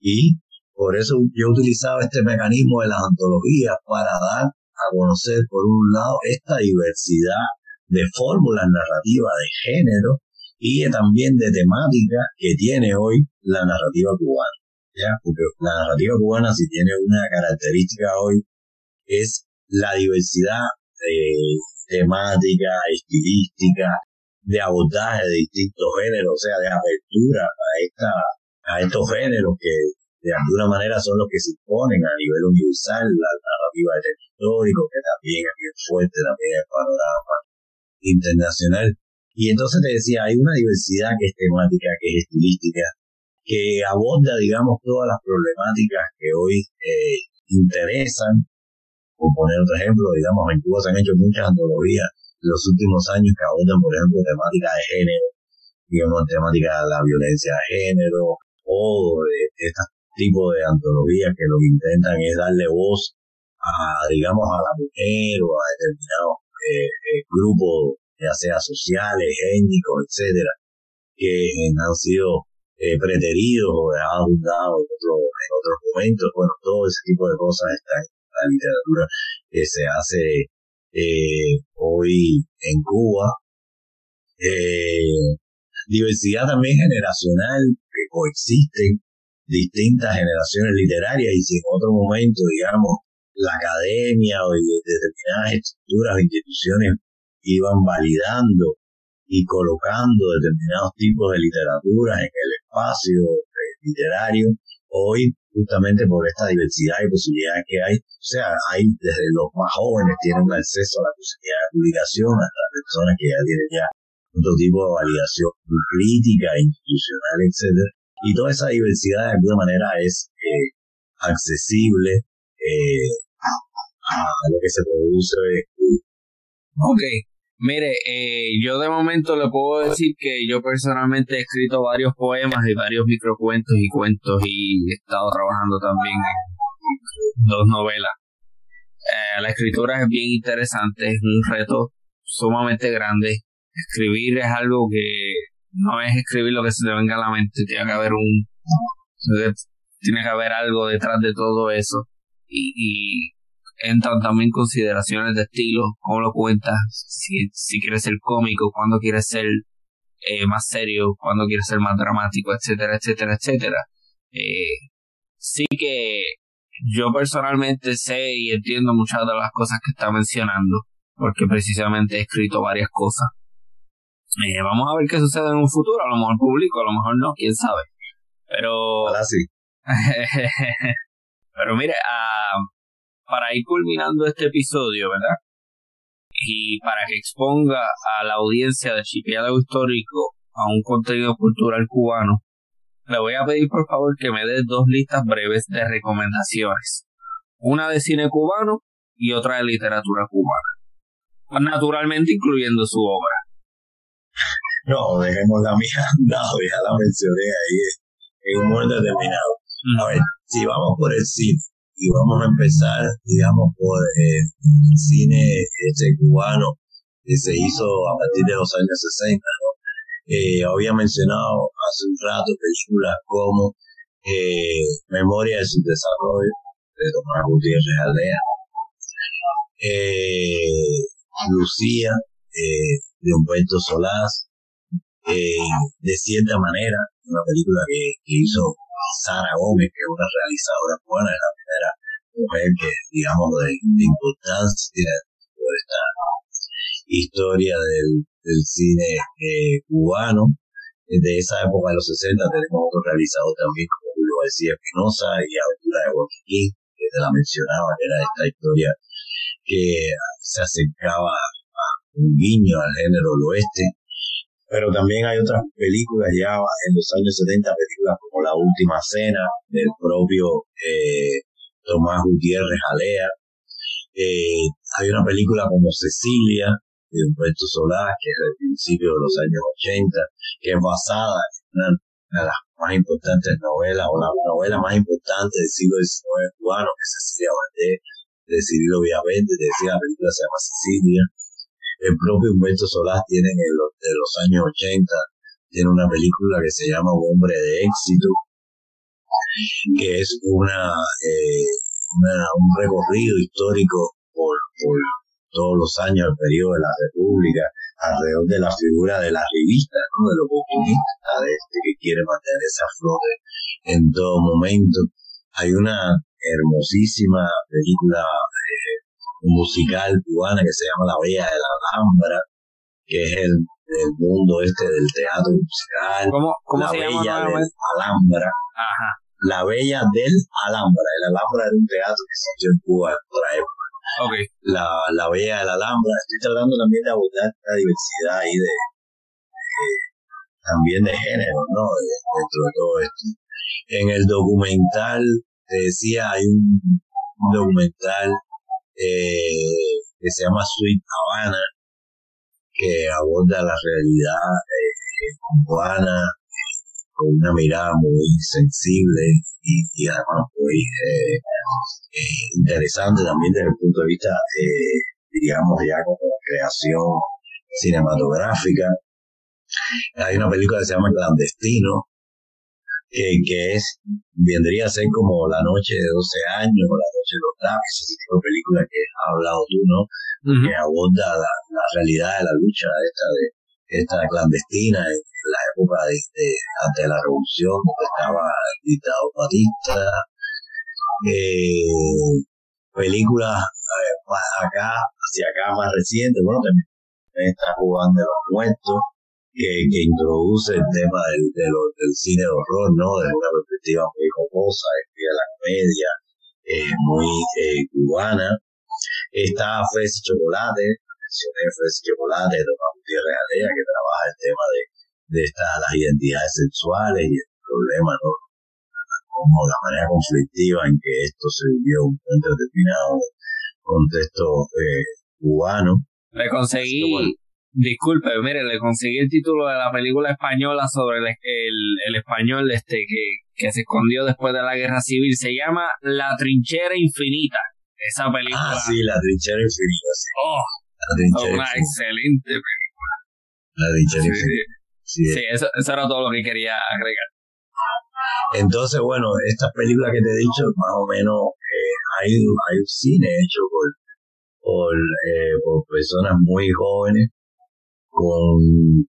Y por eso yo utilizaba este mecanismo de las antologías para dar a conocer, por un lado, esta diversidad de fórmulas narrativas de género y también de temática que tiene hoy la narrativa cubana. ¿ya? Porque la narrativa cubana, si tiene una característica hoy, es la diversidad temática, estilística, de abordaje de distintos géneros, o sea, de apertura a, esta, a estos géneros que de alguna manera son los que se imponen a nivel universal, la narrativa del histórico, que también es bien fuerte también el panorama internacional. Y entonces te decía, hay una diversidad que es temática, que es estilística, que aborda, digamos, todas las problemáticas que hoy eh, interesan. Por poner otro ejemplo, digamos, en Cuba se han hecho muchas antologías en los últimos años que abordan, por ejemplo, temática de género, digamos, temática de la violencia de género, o de estas tipo de antologías que lo que intentan es darle voz a, digamos, a la mujer o a determinados eh, eh, grupos, ya sea sociales, étnicos, etcétera, que han sido eh, preteridos o lado en, en otros momentos. Bueno, todo ese tipo de cosas está en la literatura que se hace hoy en Cuba. diversidad también generacional que coexisten distintas generaciones literarias y si en otro momento, digamos, la academia o determinadas estructuras o instituciones iban validando y colocando determinados tipos de literatura en el espacio eh, literario, hoy justamente por esta diversidad y posibilidades que hay, o sea, hay desde los más jóvenes tienen acceso a la posibilidad de publicación hasta las personas que ya tienen ya otro tipo de validación crítica, institucional, etcétera, y toda esa diversidad de alguna manera es eh, accesible eh, a, lo que se produce. Ok, mire, eh, yo de momento le puedo decir que yo personalmente he escrito varios poemas y varios microcuentos y cuentos y he estado trabajando también en dos novelas. la escritura es bien interesante, es un reto sumamente grande. Escribir es algo que no es escribir lo que se te venga a la mente, tiene que haber un tiene que haber algo detrás de todo eso y, y entran también consideraciones de estilo, cómo lo cuentas, si, si quieres ser cómico, cuando quieres ser eh, más serio, cuando quieres ser más dramático, etcétera, etcétera, etcétera. Eh, sí que yo personalmente sé y entiendo muchas de las cosas que está mencionando, porque precisamente he escrito varias cosas eh, vamos a ver qué sucede en un futuro. A lo mejor publico, a lo mejor no, quién sabe. Pero. Ahora sí. Pero mire, uh, para ir culminando este episodio, ¿verdad? Y para que exponga a la audiencia de Chipiado Histórico a un contenido cultural cubano, le voy a pedir por favor que me dé dos listas breves de recomendaciones. Una de cine cubano y otra de literatura cubana. Naturalmente incluyendo su obra. No, dejemos la mía andado, ya la mencioné ahí en un momento determinado. A ver, si vamos por el cine, y vamos a empezar, digamos, por el cine este cubano que se hizo a partir de los años 60, ¿no? Eh, había mencionado hace un rato películas como eh, Memoria de su desarrollo, de Tomás Gutiérrez Aldea, eh, Lucía, eh, de Humberto Solás, eh, de cierta manera, una película que, hizo Sara Gómez, que es una realizadora cubana, es la primera mujer que, digamos, de, importancia por esta historia del, cine eh, cubano. De esa época de los 60 tenemos otro realizador también como Julio García Espinosa y Aventura de Joaquín, que te la mencionaba, que era esta historia que se acercaba a un guiño al género del oeste. Pero también hay otras películas ya en los años 70, películas como La Última Cena, del propio eh, Tomás Gutiérrez Alea. Eh, hay una película como Cecilia, de Humberto Solá, que es del principio de los años 80, que es basada en una, de las más importantes novelas, o la novela más importante del siglo XIX cubano, que es Cecilia Valdés, de Cirilo Villaverde, decía la película se llama Cecilia. El propio Humberto Solás tiene en los, de los años 80, tiene una película que se llama Un hombre de éxito, que es una, eh, un recorrido histórico por, por todos los años del periodo de la República, alrededor de la figura de la revista, ¿no? del oportunista, de este que quiere mantener esa flor en todo momento. Hay una hermosísima película eh, musical cubana que se llama La Bella de la Alhambra, que es el, el mundo este del teatro musical. ¿Cómo, cómo la se Bella llama? del Alhambra. Ajá. La Bella del Alhambra. El Alhambra era un teatro que existió en Cuba por ahí Okay. la, la Bella de la Alhambra. Estoy tratando también de abordar la diversidad ahí de, también de género, ¿no? Dentro de todo esto. En el documental, te decía, hay un, documental eh, que se llama Sweet Havana, que aborda la realidad eh, cubana con una mirada muy sensible y, además muy eh, eh, interesante también desde el punto de vista, eh, digamos, ya como creación cinematográfica. Hay una película que se llama Clandestino, que, que es, vendría a ser como La Noche de 12 años o La Noche de los Taps, ese tipo de película que has hablado tú, ¿no? Que aborda la, la, realidad de la lucha esta de esta clandestina en, la época de, de, ante la revolución, donde estaba el dictador Batista, eh, películas eh, acá, hacia acá más recientes, bueno, también está jugando de los muertos, que, que introduce el tema del, del cine de horror, ¿no? Desde una perspectiva muy jocosa, de la comedia, eh, muy eh, cubana. Está Fres Chocolate, mencioné Fres Chocolate de Tomás Gutiérrez Alea, que trabaja el tema de, de estas, las identidades sexuales y el problema, ¿no? Como la manera conflictiva en que esto se vivió en un determinado contexto eh, cubano. Le conseguí, Disculpe, mire, le conseguí el título de la película española sobre el, el, español este que, que se escondió después de la guerra civil. Se llama La trinchera infinita. Esa película. Ah, sí, La trinchera infinita. Sí. Oh, la trinchera una excelente película. La trinchera infinita. Sí, sí eso, eso, era todo lo que quería agregar. Entonces, bueno, estas películas que te he dicho, más o menos, eh, hay, hay un cine hecho por, por, eh, por personas muy jóvenes con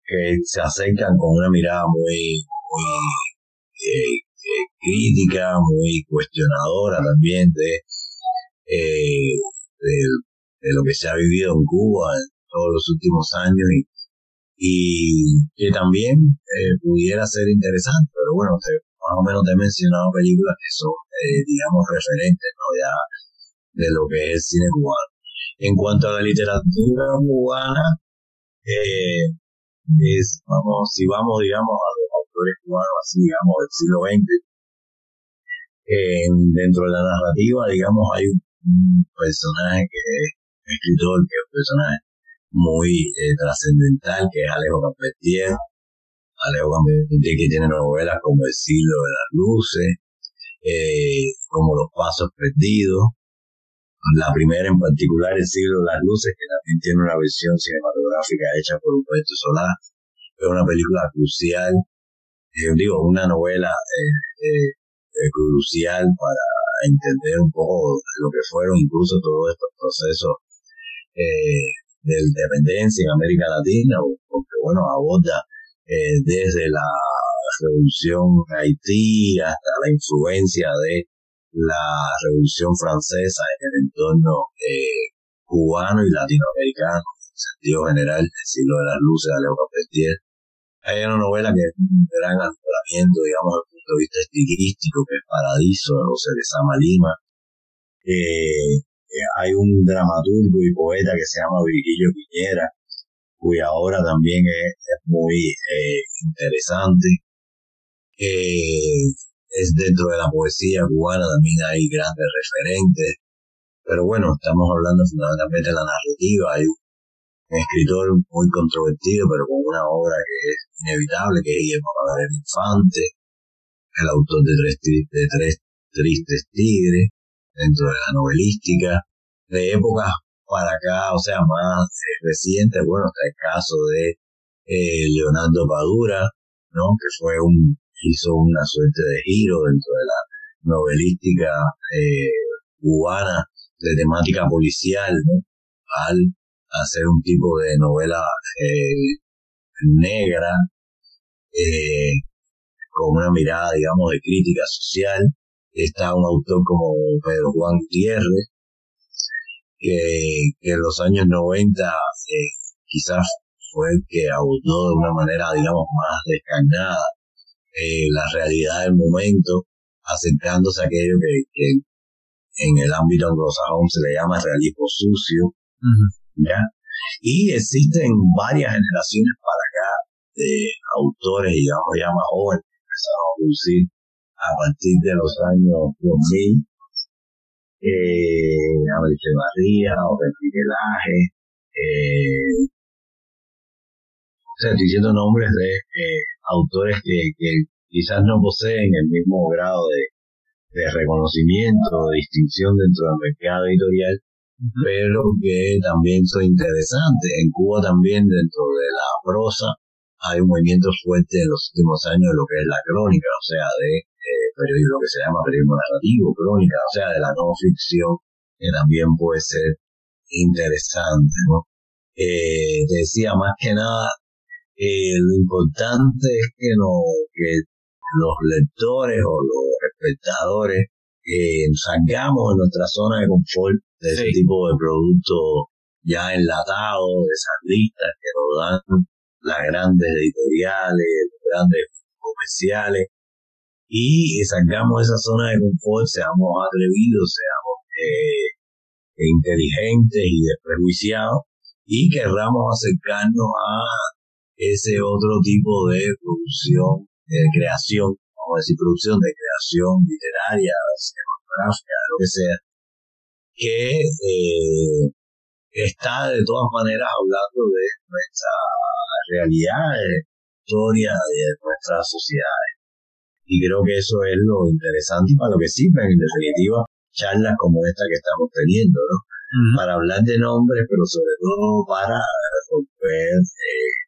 que se acercan con una mirada muy, muy eh, eh, crítica, muy cuestionadora también de, eh, de, lo que se ha vivido en Cuba en todos los últimos años y, y que también pudiera ser interesante, pero bueno, más o menos te he mencionado películas que son, digamos, referentes, ¿no? Ya de lo que es cine cubano. En cuanto a la literatura cubana, eh, es, vamos, si vamos, digamos, a los autores cubanos, así, digamos, del siglo XX, dentro de la narrativa, digamos, hay un, personaje que es escritor, que es un personaje muy eh, trascendental, que es Alejo Campetier. Alejo Campetier que tiene novelas como El siglo de las luces, eh, como Los pasos perdidos. La primera en particular, El siglo de las luces, que también tiene una versión cinematográfica hecha por Humberto Solá. Es una película crucial, eh, digo, una novela crucial para entender un poco lo que fueron incluso todos estos procesos eh, de independencia en América Latina, porque bueno, aborda eh, desde la revolución Haití hasta la influencia de la revolución francesa en el entorno eh, cubano y latinoamericano, en sentido general, el siglo de las luces de Leo Capetier. Hay una novela que es un gran alumbramiento, digamos, desde el punto de vista estilístico, que es Paradiso de José de Sama Lima. Eh, hay un dramaturgo y poeta que se llama Virgilio Piñera, cuya obra también es, muy eh, interesante. Es dentro de la poesía cubana también hay grandes referentes, pero bueno, estamos hablando fundamentalmente de la narrativa. Hay un escritor muy controvertido, pero con una obra que es inevitable, que es Guillermo Cabrera Infante, el autor de tres, de tres tristes tigres, dentro de la novelística, de épocas para acá, o sea, más eh, reciente, bueno, está el caso de eh, Leonardo Padura, ¿no? Que fue un, hizo una suerte de giro dentro de la novelística eh, cubana de temática policial, ¿no? Al hacer un tipo de novela negra, con una mirada, digamos, de crítica social. Está un autor como Pedro Juan Gutiérrez, que, en los años 90 eh, quizás fue el que abordó de una manera, digamos, más descarnada eh, la realidad del momento, acercándose a aquello que, en el ámbito anglosajón se le llama realismo sucio, ¿ya? Y existen varias generaciones para acá de autores, digamos, ya más jóvenes, que empezaron a producir a partir de los años 2000, eh, Abel Echevarría, o Miguel eh, o sea, estoy diciendo nombres de eh, autores que, que quizás no poseen el mismo grado de, de reconocimiento, de distinción dentro del mercado editorial, pero que también son interesantes. En Cuba también, dentro de la prosa, hay un movimiento fuerte en los últimos años de lo que es la crónica, o sea, de eh, periodismo, lo que se llama periodismo narrativo, crónica, o sea, de la no ficción, que también puede ser interesante, ¿no? Eh, decía, más que nada, eh, lo importante es que, no, que los lectores o los espectadores eh, salgamos de nuestra zona de confort de ese tipo de productos ya enlatados, de listas que nos dan las grandes editoriales, los grandes comerciales, y salgamos de esa zona de confort, seamos atrevidos, seamos eh, inteligentes y desprejuiciados, y querramos acercarnos a ese otro tipo de producción, de creación, vamos a decir producción de creación literaria, cinematográfica, lo que sea, que eh, está de todas maneras hablando de nuestra realidad, de historia de nuestras sociedades. Y creo que eso es lo interesante y para lo que sirven, en definitiva, charlas como esta que estamos teniendo, ¿no? Para hablar de nombres, pero sobre todo para romper eh,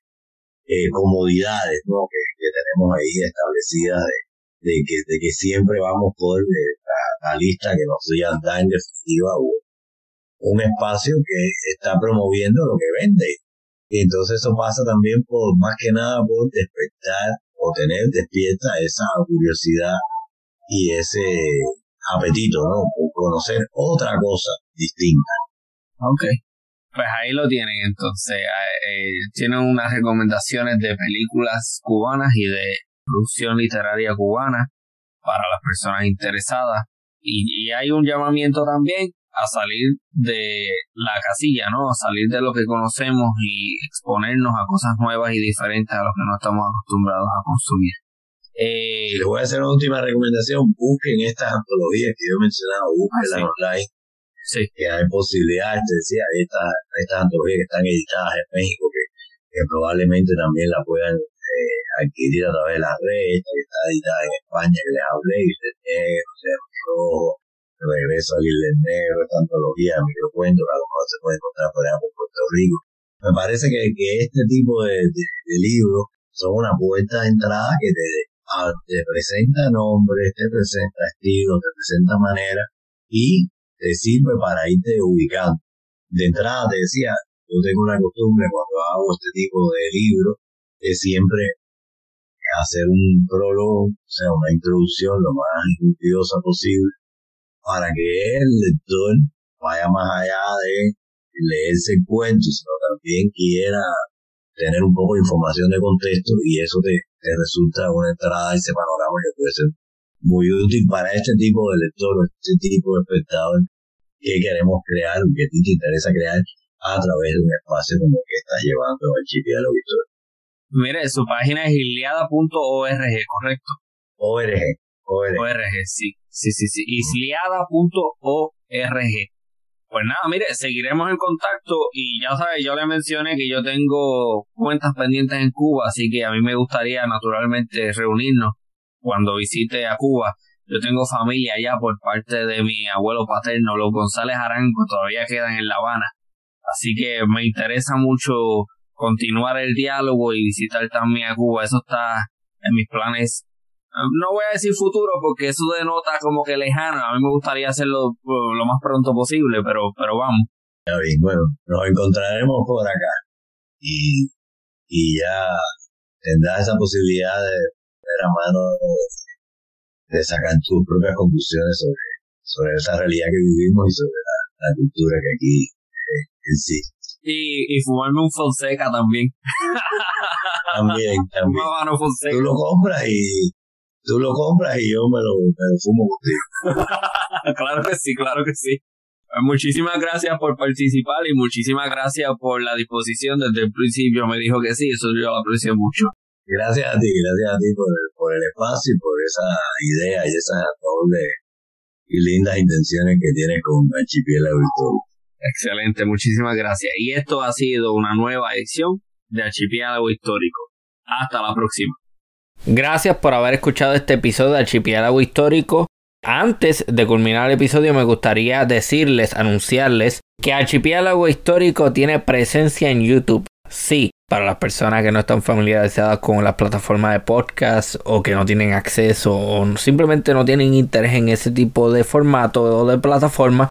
eh, comodidades, ¿no? Que, tenemos ahí establecidas de, que, de que siempre vamos por eh, la, lista que nos da en definitiva un espacio que está promoviendo lo que vende. Y entonces eso pasa también por, más que nada, por despertar o tener despierta esa curiosidad y ese apetito, ¿no? Por conocer otra cosa distinta. Ok. Pues ahí lo tienen entonces. Eh, tienen unas recomendaciones de películas cubanas y de producción literaria cubana para las personas interesadas. y hay un llamamiento también a salir de la casilla, ¿no? A salir de lo que conocemos y exponernos a cosas nuevas y diferentes a lo que no estamos acostumbrados a consumir. Eh, Les voy a hacer una última recomendación. Busquen estas antologías que yo he mencionado, ah, online. Que hay posibilidades, te decía, estas, estas antologías que están editadas en México que, probablemente también la puedan eh, adquirir a través de las redes, que está editada en España, que les hablé, Isle Negro, Rojo, Regreso a Isle Negro, esta antología de microcuentos que a lo mejor se puede encontrar por ejemplo en Puerto Rico. Me parece que, que este tipo de, de, libros son una puerta de entrada que te, te presenta nombres, te presenta estilos, te presenta manera y te sirve para irte ubicando. De entrada te decía, yo tengo una costumbre cuando hago este tipo de libros de siempre hacer un prólogo, o sea, una introducción lo más intuitiva posible para que el lector vaya más allá de leerse el cuento, sino también quiera tener un poco de información de contexto y eso te, te resulta una entrada a ese panorama que puede ser muy útil para este tipo de lector, este tipo de espectador que queremos crear, que a ti te interesa crear a través de un espacio como el que estás llevando Archipiélago Victoria. Mire, su página es isliada.org, ¿correcto? ORG. ORG. ORG, sí. Sí, sí, sí. Isliada.org. Pues nada, mire, seguiremos en contacto y ya sabes, yo le mencioné que yo tengo cuentas pendientes en Cuba, así que a mí me gustaría naturalmente reunirnos cuando visite a Cuba. Yo tengo familia allá por parte de mi abuelo paterno, los González Arango, todavía quedan en La Habana. Así que me interesa mucho continuar el diálogo y visitar también a Cuba. Eso está en mis planes. No voy a decir futuro porque eso denota como que lejano. A mí me gustaría hacerlo lo más pronto posible, pero, pero vamos. Ya bien, bueno, nos encontraremos por acá y, y ya tendrás esa posibilidad de ver a mano de, sacar tus propias conclusiones sobre, sobre esa realidad que vivimos y sobre la, cultura que aquí eh, existe y, y fumarme un Fonseca también. también, también. Tú lo compras y tú lo compras y yo me lo, fumo contigo. claro que sí, claro que sí. Pues muchísimas gracias por participar y muchísimas gracias por la disposición. Desde el principio me dijo que sí, eso yo lo aprecio mucho. Gracias a ti, gracias a ti por el, por el espacio y por esa idea y esas dobles y lindas intenciones que tienes con Archipiélago Victoria. Excelente, muchísimas gracias. Y esto ha sido una nueva edición de Archipiélago Histórico. Hasta la próxima. Gracias por haber escuchado este episodio de Archipiélago Histórico. Antes de culminar el episodio me gustaría decirles, anunciarles que Archipiélago Histórico tiene presencia en YouTube. Sí, para las personas que no están familiarizadas con las plataformas de podcast o que no tienen acceso o simplemente no tienen interés en ese tipo de formato o de plataforma,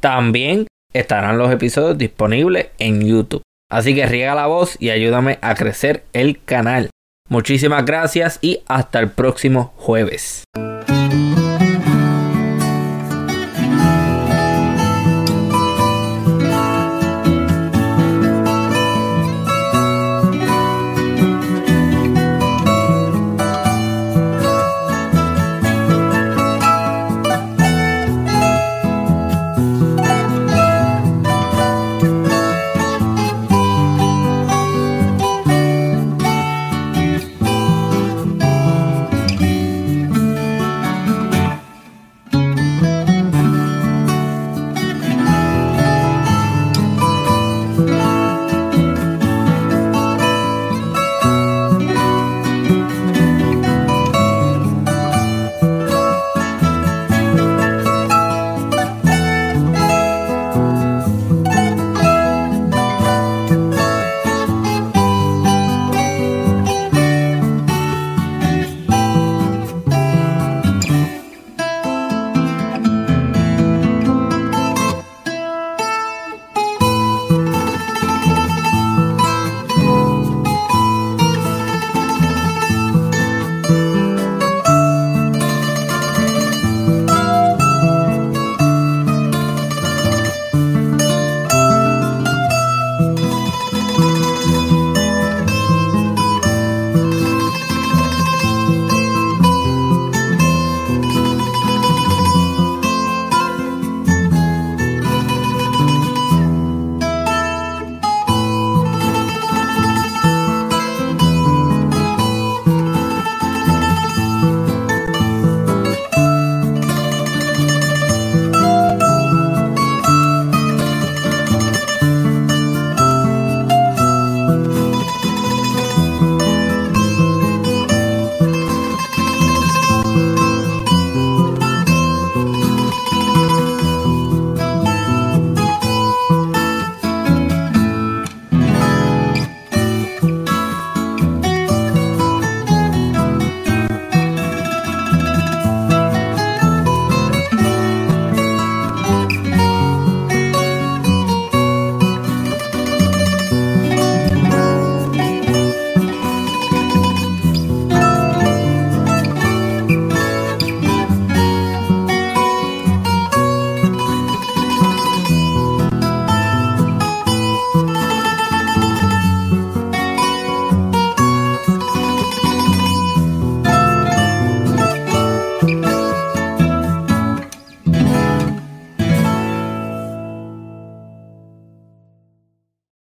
también estarán los episodios disponibles en YouTube. Así que riega la voz y ayúdame a crecer el canal. Muchísimas gracias y hasta el próximo jueves.